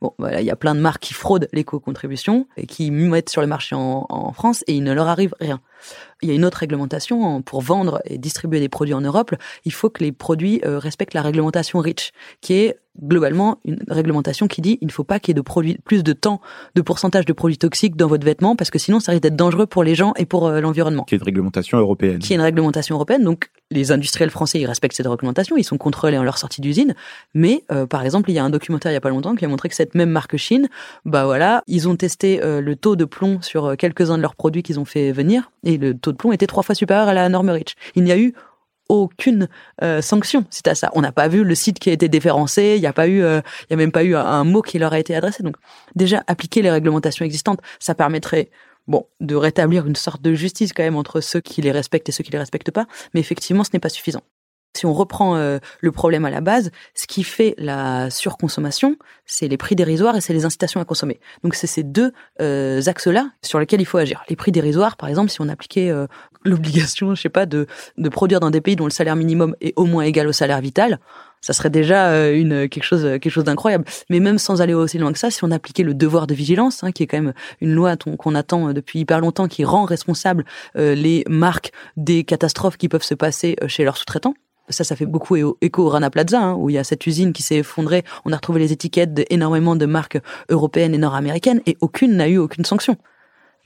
Bon, voilà, il y a plein de marques qui fraudent l'éco-contribution et qui mettent sur le marché en, en France et il ne leur arrive rien. Il y a une autre réglementation pour vendre et distribuer des produits en Europe. Il faut que les produits euh, respectent la réglementation REACH, qui est globalement une réglementation qui dit il ne faut pas qu'il y ait de produits, plus de temps, de pourcentage de produits toxiques dans votre vêtement parce que sinon ça risque d'être dangereux pour les gens et pour euh, l'environnement. Qui est une réglementation européenne. Qui est une réglementation européenne. Donc les industriels français, ils respectent cette réglementation, ils sont contrôlés en leur sortie d'usine. Mais euh, par exemple, il y a un documentaire il y a pas longtemps qui a montré que cette même marque Chine, bah voilà, ils ont testé euh, le taux de plomb sur quelques-uns de leurs produits qu'ils ont fait venir, et le taux de plomb était trois fois supérieur à la norme REACH. Il n'y a eu aucune sanction c'est à ça. On n'a pas vu le site qui a été déférencé, il n'y a pas eu, il y a même pas eu un mot qui leur a été adressé. Donc déjà appliquer les réglementations existantes, ça permettrait bon, de rétablir une sorte de justice quand même entre ceux qui les respectent et ceux qui les respectent pas, mais effectivement, ce n'est pas suffisant. Si on reprend euh, le problème à la base, ce qui fait la surconsommation, c'est les prix dérisoires et c'est les incitations à consommer. Donc c'est ces deux euh, axes-là sur lesquels il faut agir. Les prix dérisoires, par exemple, si on appliquait euh, l'obligation, je sais pas, de, de produire dans des pays dont le salaire minimum est au moins égal au salaire vital, ça serait déjà euh, une quelque chose quelque chose d'incroyable. Mais même sans aller aussi loin que ça, si on appliquait le devoir de vigilance, hein, qui est quand même une loi qu'on attend euh, depuis hyper longtemps, qui rend responsable euh, les marques des catastrophes qui peuvent se passer chez leurs sous-traitants. Ça, ça fait beaucoup écho au Rana Plaza, hein, où il y a cette usine qui s'est effondrée. On a retrouvé les étiquettes d'énormément de marques européennes et nord-américaines, et aucune n'a eu aucune sanction.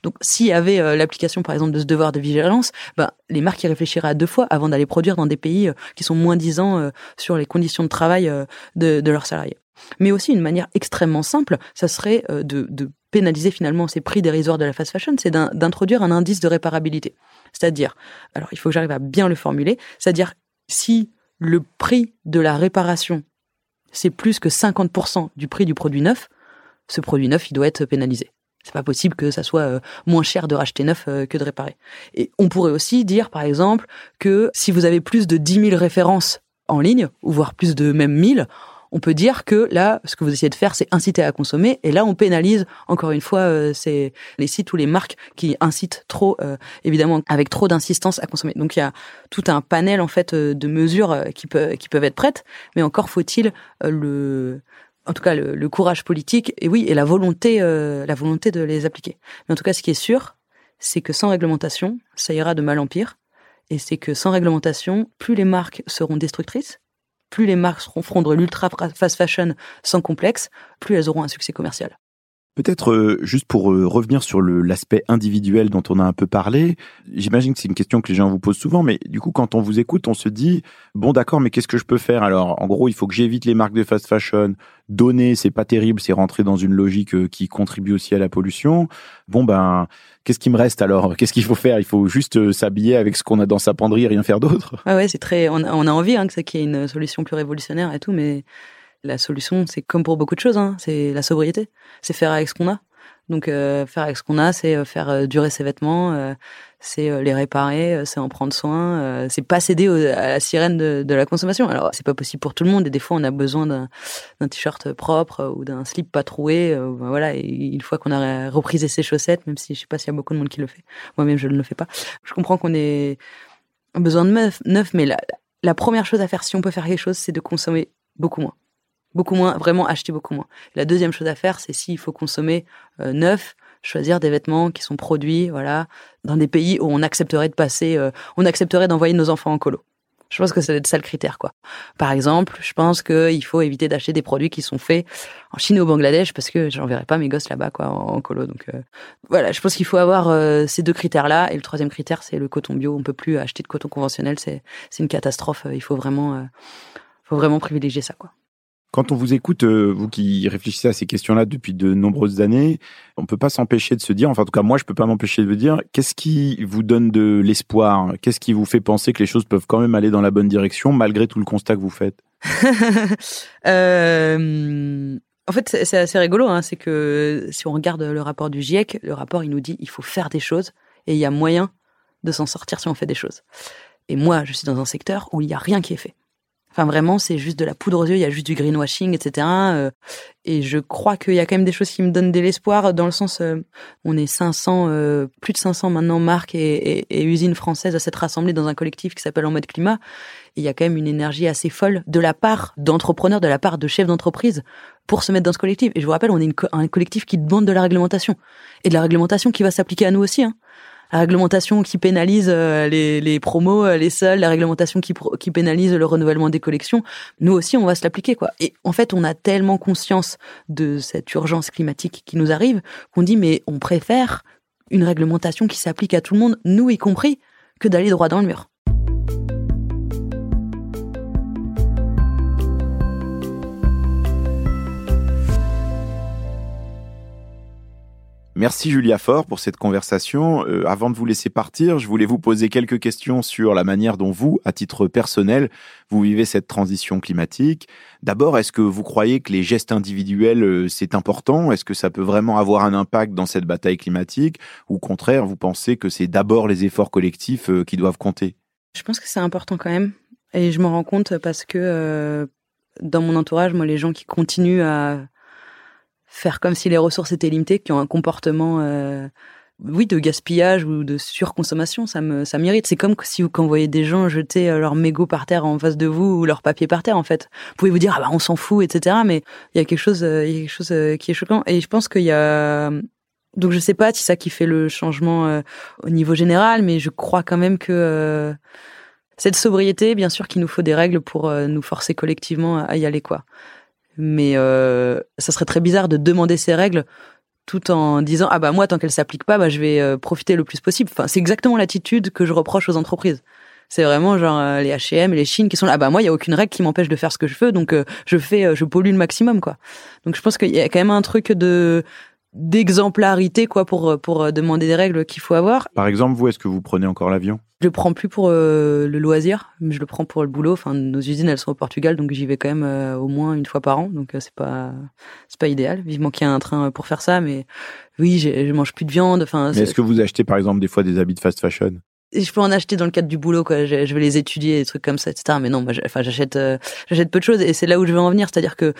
Donc, s'il y avait euh, l'application, par exemple, de ce devoir de vigilance, ben, les marques y réfléchiraient à deux fois avant d'aller produire dans des pays euh, qui sont moins disants euh, sur les conditions de travail de, leurs salariés. Mais aussi, une manière extrêmement simple, ça serait de, de pénaliser finalement ces prix dérisoires de la fast fashion, c'est d'introduire un indice de réparabilité. C'est-à-dire, alors il faut que j'arrive à bien le formuler, c'est-à-dire si le prix de la réparation, c'est plus que 50% du prix du produit neuf, ce produit neuf, il doit être pénalisé. C'est pas possible que ça soit euh, moins cher de racheter neuf euh, que de réparer. Et on pourrait aussi dire, par exemple, que si vous avez plus de 10 000 références en ligne, ou voire plus de même 1000, on peut dire que là, ce que vous essayez de faire, c'est inciter à consommer. Et là, on pénalise encore une fois euh, c'est les sites ou les marques qui incitent trop, évidemment, avec trop d'insistance à consommer. Donc il y a tout un panel en fait de mesures qui, peuvent qui peuvent être prêtes, mais encore faut-il le en tout cas le, courage politique et oui et la volonté euh, la volonté de les appliquer. Mais en tout cas ce qui est sûr, c'est que sans réglementation, ça ira de mal en pire et c'est que sans réglementation, plus les marques seront destructrices, plus les marques seront feront de l'ultra fast fashion sans complexe, plus elles auront un succès commercial. Peut-être euh, juste pour euh, revenir sur l'aspect individuel dont on a un peu parlé, j'imagine que c'est une question que les gens vous posent souvent, mais du coup quand on vous écoute, on se dit bon d'accord, mais qu'est-ce que je peux faire? Alors en gros, il faut que j'évite les marques de fast fashion. Donner, c'est pas terrible, c'est rentrer dans une logique euh, qui contribue aussi à la pollution. Bon ben, qu'est-ce qui me reste alors? Qu'est-ce qu'il faut faire? Il faut juste s'habiller avec ce qu'on a dans sa penderie et rien faire d'autre. Ah ouais, c'est très. On a, on a envie hein, que ça qu'il y ait une solution plus révolutionnaire et tout, mais la solution, c'est comme pour beaucoup de choses, hein, c'est la sobriété. C'est faire avec ce qu'on a. Donc euh, faire avec ce qu'on a, c'est euh, faire euh, durer ses vêtements, c'est les réparer, c'est en prendre soin, c'est pas céder à la sirène de, la consommation. Alors c'est pas possible pour tout le monde et des fois on a besoin d'un t-shirt propre ou d'un slip pas troué. Ben voilà, et une fois qu'on a reprisé ses chaussettes, même si je sais pas s'il y a beaucoup de monde qui le fait, moi-même je ne le fais pas. Je comprends qu'on ait besoin de neuf, mais la, la première chose à faire si on peut faire quelque chose, c'est de consommer beaucoup moins beaucoup moins, vraiment acheter beaucoup moins. La deuxième chose à faire, c'est s'il faut consommer euh, neuf, choisir des vêtements qui sont produits, voilà, dans des pays où on accepterait de passer, euh, on accepterait d'envoyer nos enfants en colo. Je pense que c'est ça le critère, quoi. Par exemple, je pense qu'il faut éviter d'acheter des produits qui sont faits en Chine ou au Bangladesh parce que j'enverrai pas mes gosses là-bas, quoi, en, colo. Donc euh, voilà, je pense qu'il faut avoir ces deux critères-là. Et le troisième critère, c'est le coton bio. On peut plus acheter de coton conventionnel, c'est une catastrophe. Il faut vraiment, faut vraiment privilégier ça, quoi. Quand on vous écoute, euh, vous qui réfléchissez à ces questions-là depuis de nombreuses années, on peut pas s'empêcher de se dire, enfin en tout cas moi je peux pas m'empêcher de vous dire, qu'est-ce qui vous donne de l'espoir? Qu'est-ce qui vous fait penser que les choses peuvent quand même aller dans la bonne direction malgré tout le constat que vous faites? *laughs* Euh, En fait, c'est assez rigolo, hein, c'est que si on regarde le rapport du GIEC, le rapport il nous dit il faut faire des choses et il y a moyen de s'en sortir si on fait des choses. Et moi, je suis dans un secteur où il n'y a rien qui est fait. Enfin, vraiment, c'est juste de la poudre aux yeux, il y a juste du greenwashing, etc. Euh, et je crois qu'il y a quand même des choses qui me donnent de l'espoir, dans le sens, euh, on est 500, euh, plus de 500 maintenant marques et, et, usines françaises à s'être rassemblées dans un collectif qui s'appelle En mode climat. il y a quand même une énergie assez folle de la part d'entrepreneurs, de la part de chefs d'entreprise pour se mettre dans ce collectif. Et je vous rappelle, on est un collectif qui demande de la réglementation. Et de la réglementation qui va s'appliquer à nous aussi. Hein la réglementation qui pénalise euh, les, les promos, euh, les seuls, la réglementation qui, qui pénalise le renouvellement des collections, nous aussi on va se l'appliquer quoi. Et en fait, on a tellement conscience de cette urgence climatique qui nous arrive qu'on dit mais on préfère une réglementation qui s'applique à tout le monde, nous y compris, que d'aller droit dans le mur. Merci Julia Faure pour cette conversation. Euh, avant de vous laisser partir, je voulais vous poser quelques questions sur la manière dont vous, à titre personnel, vous vivez cette transition climatique. D'abord, est-ce que vous croyez que les gestes individuels, euh, c'est important? Est-ce que ça peut vraiment avoir un impact dans cette bataille climatique? Ou au contraire, vous pensez que c'est d'abord les efforts collectifs euh, qui doivent compter? Je pense que c'est important quand même. Et je me rends compte parce que dans mon entourage, moi, les gens qui continuent à faire comme si les ressources étaient limitées, qui ont un comportement, euh, oui, de gaspillage ou de surconsommation, ça me, ça m'irrite. C'est comme si vous, quand voyez des gens jeter euh, leur mégot par terre en face de vous ou leur papier par terre, en fait. Vous pouvez vous dire, ah bah, on s'en fout, etc. Mais il y a quelque chose, euh, il y a quelque chose qui est choquant. Et je pense qu'il y a, donc je sais pas si ça qui fait le changement au niveau général, mais je crois quand même que cette sobriété, bien sûr qu'il nous faut des règles pour nous forcer collectivement à y aller, quoi. Mais euh, ça serait très bizarre de demander ces règles tout en disant ah bah moi tant qu'elles s'appliquent pas bah je vais euh, profiter le plus possible. Enfin c'est exactement l'attitude que je reproche aux entreprises. C'est vraiment genre euh, les H&M et les Chines qui sont là ah bah moi il y a aucune règle qui m'empêche de faire ce que je veux donc euh, je fais je pollue le maximum quoi. Donc je pense qu'il y a quand même un truc de d'exemplarité quoi pour pour demander des règles qu'il faut avoir. Par exemple, vous est-ce que vous prenez encore l'avion? Je le prends plus pour euh, le loisir, mais je le prends pour le boulot. Enfin, nos usines elles sont au Portugal, donc j'y vais quand même euh, au moins une fois par an, donc euh, c'est pas c'est pas idéal. Vivement qu'il y ait un train pour faire ça, mais oui, je mange plus de viande. Enfin, mais est-ce que vous achetez par exemple des fois des habits de fast fashion? Je peux en acheter dans le cadre du boulot quoi je, vais les étudier des trucs comme ça etc mais non enfin j'achète j'achète peu de choses et c'est là où je veux en venir c'est-à-dire que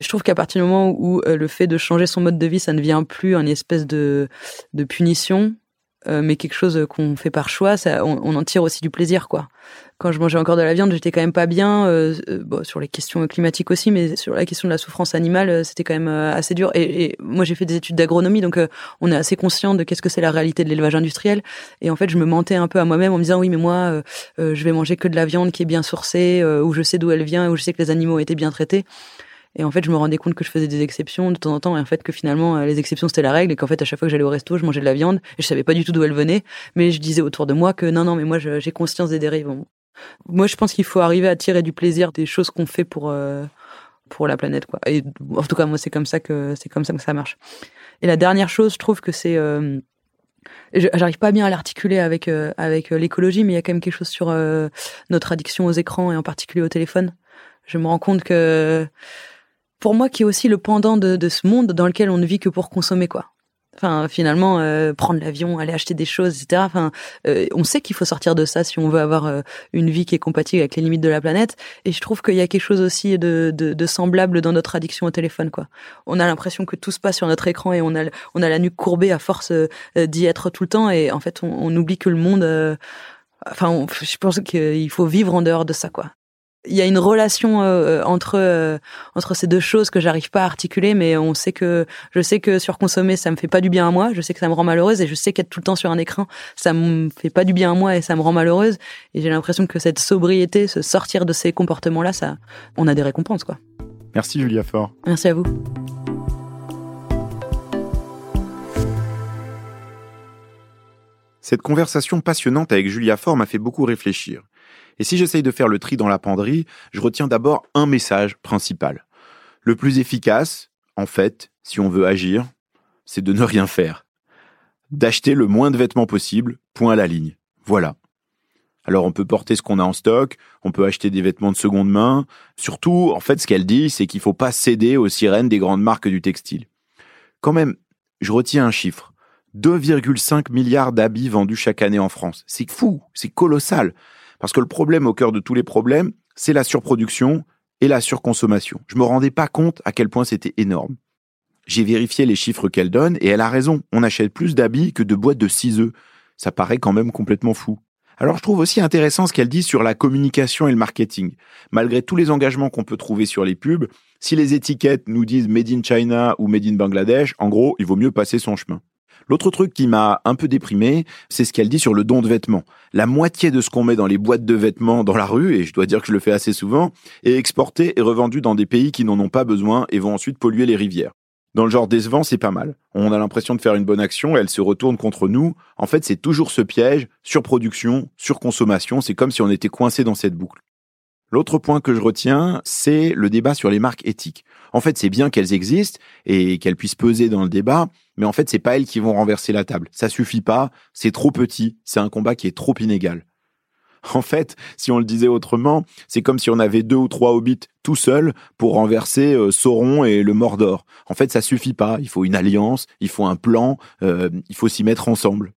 je trouve qu'à partir du moment où euh, le fait de changer son mode de vie, ça ne vient plus une espèce de, punition, euh, mais quelque chose qu'on fait par choix, on, en tire aussi du plaisir, quoi. Quand je mangeais encore de la viande, j'étais quand même pas bien, euh, bon, sur les questions climatiques aussi, mais sur la question de la souffrance animale, c'était quand même assez dur. Et, moi, j'ai fait des études d'agronomie, donc on est assez conscient de qu'est-ce que c'est la réalité de l'élevage industriel. Et en fait, je me mentais un peu à moi-même en me disant, oui, mais moi, je vais manger que de la viande qui est bien sourcée, où je sais d'où elle vient, où je sais que les animaux été bien traités. Et en fait, je me rendais compte que je faisais des exceptions de temps en temps, et en fait que finalement euh, les exceptions c'était la règle, et qu'en fait à chaque fois que j'allais au resto, je mangeais de la viande, et je savais pas du tout d'où elle venait, mais je disais autour de moi que non, non, mais moi j'ai conscience des dérives. Moi, je pense qu'il faut arriver à tirer du plaisir des choses qu'on fait pour euh, pour la planète, quoi. Et en tout cas, moi, c'est comme ça que c'est comme ça que ça marche. Et la dernière chose, je trouve que c'est euh, J'arrive pas bien à l'articuler avec avec l'écologie, mais il y a quand même quelque chose sur notre addiction aux écrans et en particulier au téléphone. Je me rends compte que pour moi qui est aussi le pendant de, de, ce monde dans lequel on ne vit que pour consommer quoi. Enfin, finalement, euh, prendre l'avion, aller acheter des choses, etc. Enfin, euh, on sait qu'il faut sortir de ça si on veut avoir euh, une vie qui est compatible avec les limites de la planète. Et je trouve qu'il y a quelque chose aussi de, de, de, semblable dans notre addiction au téléphone, quoi. On a l'impression que tout se passe sur notre écran et on a, on a la nuque courbée à force d'y être tout le temps. Et en fait, on, oublie que le monde. enfin, je pense qu'il faut vivre en dehors de ça, quoi il y a une relation euh, entre euh, entre ces deux choses que j'arrive pas à articuler mais on sait que je sais que surconsommer ça me fait pas du bien à moi. Je sais que ça me rend malheureuse et je sais qu'être tout le temps sur un écran ça me fait pas du bien à moi et ça me rend malheureuse. Et j'ai l'impression que cette sobriété se sortir de ces comportements là ça on a des récompenses quoi. Merci Julia Fort merci à vous. Cette conversation passionnante avec Julia Fort m'a fait beaucoup réfléchir. Et si j'essaye de faire le tri dans la penderie, je retiens d'abord un message principal. Le plus efficace, en fait, si on veut agir, c'est de ne rien faire. D'acheter le moins de vêtements possible, point à la ligne. Voilà. Alors on peut porter ce qu'on a en stock, on peut acheter des vêtements de seconde main. Surtout, en fait, ce qu'elle dit, c'est qu'il faut pas céder aux sirènes des grandes marques du textile. Quand même, je retiens un chiffre. 2,5 milliards d'habits vendus chaque année en France. C'est fou, c'est colossal. Parce que le problème au cœur de tous les problèmes, c'est la surproduction et la surconsommation. Je me rendais pas compte à quel point c'était énorme. J'ai vérifié les chiffres qu'elle donne et elle a raison. On achète plus d'habits que de boîtes de 6 œufs. Ça paraît quand même complètement fou. Alors je trouve aussi intéressant ce qu'elle dit sur la communication et le marketing. Malgré tous les engagements qu'on peut trouver sur les pubs, si les étiquettes nous disent Made in China ou Made in Bangladesh, en gros, il vaut mieux passer son chemin. L'autre truc qui m'a un peu déprimé, c'est ce qu'elle dit sur le don de vêtements. La moitié de ce qu'on met dans les boîtes de vêtements dans la rue, et je dois dire que je le fais assez souvent, est exporté et revendu dans des pays qui n'en ont pas besoin et vont ensuite polluer les rivières. Dans le genre décevant, c'est pas mal. On a l'impression de faire une bonne action et elle se retourne contre nous. En fait, c'est toujours ce piège, surproduction, surconsommation, c'est comme si on était coincé dans cette boucle. L'autre point que je retiens, c'est le débat sur les marques éthiques. En fait, c'est bien qu'elles existent et qu'elles puissent peser dans le débat, mais en fait, c'est pas elles qui vont renverser la table. Ça suffit pas, c'est trop petit, c'est un combat qui est trop inégal. *laughs* En fait, si on le disait autrement, c'est comme si on avait deux ou trois hobbits tout seuls pour renverser euh, Sauron et le Mordor. En fait, ça suffit pas. Il faut une alliance, il faut un plan, euh, il faut s'y mettre ensemble.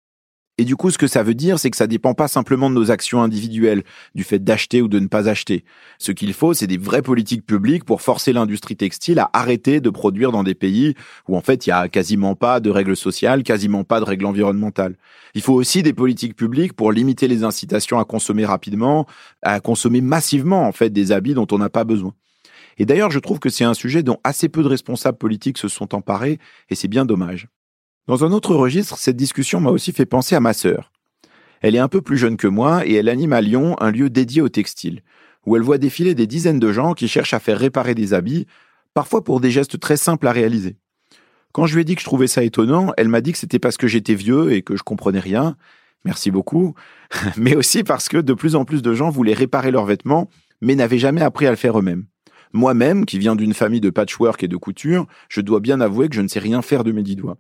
Et du coup, ce que ça veut dire, c'est que ça dépend pas simplement de nos actions individuelles, du fait d'acheter ou de ne pas acheter. Ce qu'il faut, c'est des vraies politiques publiques pour forcer l'industrie textile à arrêter de produire dans des pays où en fait il y a quasiment pas de règles sociales, quasiment pas de règles environnementales. Il faut aussi des politiques publiques pour limiter les incitations à consommer rapidement, à consommer massivement en fait des habits dont on n'a pas besoin. Et d'ailleurs, je trouve que c'est un sujet dont assez peu de responsables politiques se sont emparés, et c'est bien dommage. Dans un autre registre, cette discussion m'a aussi fait penser à ma sœur. Elle est un peu plus jeune que moi et elle anime à Lyon un lieu dédié au textile, où elle voit défiler des dizaines de gens qui cherchent à faire réparer des habits, parfois pour des gestes très simples à réaliser. Quand je lui ai dit que je trouvais ça étonnant, elle m'a dit que c'était parce que j'étais vieux et que je comprenais rien. Merci beaucoup. *laughs* Mais aussi parce que de plus en plus de gens voulaient réparer leurs vêtements, mais n'avaient jamais appris à le faire eux-mêmes. Moi-même, qui viens d'une famille de patchwork et de couture, je dois bien avouer que je ne sais rien faire de mes dix doigts.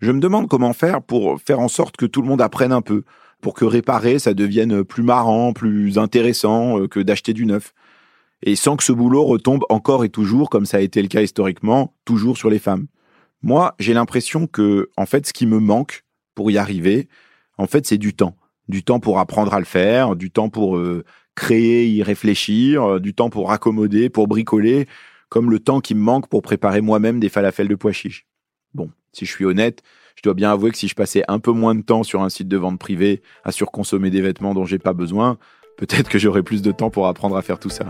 Je me demande comment faire pour faire en sorte que tout le monde apprenne un peu, pour que réparer, ça devienne plus marrant, plus intéressant euh, que d'acheter du neuf. Et sans que ce boulot retombe encore et toujours, comme ça a été le cas historiquement, toujours sur les femmes. Moi, j'ai l'impression que, en fait, ce qui me manque pour y arriver, en fait, c'est du temps. Du temps pour apprendre à le faire, du temps pour euh, créer, y réfléchir, euh, du temps pour raccommoder, pour bricoler, comme le temps qui me manque pour préparer moi-même des falafels de pois chiches. Si je suis honnête, je dois bien avouer que si je passais un peu moins de temps sur un site de vente privée à surconsommer des vêtements dont j'ai pas besoin, peut-être que j'aurais plus de temps pour apprendre à faire tout ça.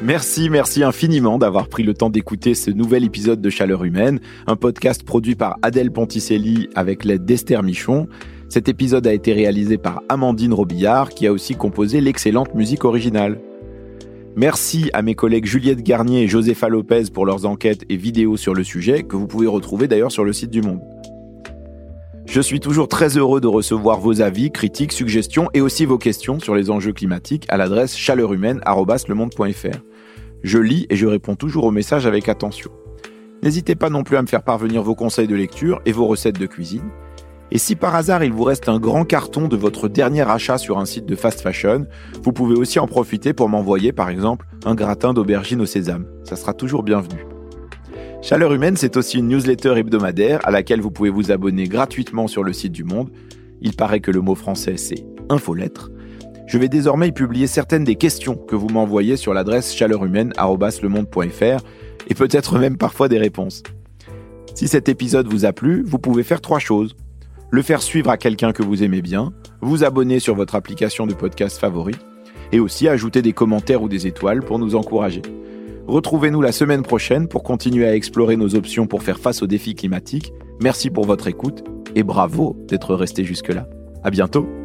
Merci, merci infiniment d'avoir pris le temps d'écouter ce nouvel épisode de Chaleur Humaine, un podcast produit par Adèle Ponticelli avec l'aide d'Esther Michon. Cet épisode a été réalisé par Amandine Robillard, qui a aussi composé l'excellente musique originale. Merci à mes collègues Juliette Garnier et Josepha Lopez pour leurs enquêtes et vidéos sur le sujet, que vous pouvez retrouver d'ailleurs sur le site du Monde. Je suis toujours très heureux de recevoir vos avis, critiques, suggestions et aussi vos questions sur les enjeux climatiques à l'adresse chaleurumaine.lemonde.fr. Je lis et je réponds toujours aux messages avec attention. N'hésitez pas non plus à me faire parvenir vos conseils de lecture et vos recettes de cuisine. Et si par hasard il vous reste un grand carton de votre dernier achat sur un site de fast fashion, vous pouvez aussi en profiter pour m'envoyer par exemple un gratin d'aubergine au sésame. Ça sera toujours bienvenu. Chaleur humaine, c'est aussi une newsletter hebdomadaire à laquelle vous pouvez vous abonner gratuitement sur le site du Monde. Il paraît que le mot français c'est infolettre. Je vais désormais y publier certaines des questions que vous m'envoyez sur l'adresse chaleurhumaine@lemonde.fr et peut-être même parfois des réponses. Si cet épisode vous a plu, vous pouvez faire trois choses le faire suivre à quelqu'un que vous aimez bien, vous abonner sur votre application de podcast favori, et aussi ajouter des commentaires ou des étoiles pour nous encourager. Retrouvez-nous la semaine prochaine pour continuer à explorer nos options pour faire face aux défis climatiques. Merci pour votre écoute et bravo d'être resté jusque-là. À bientôt!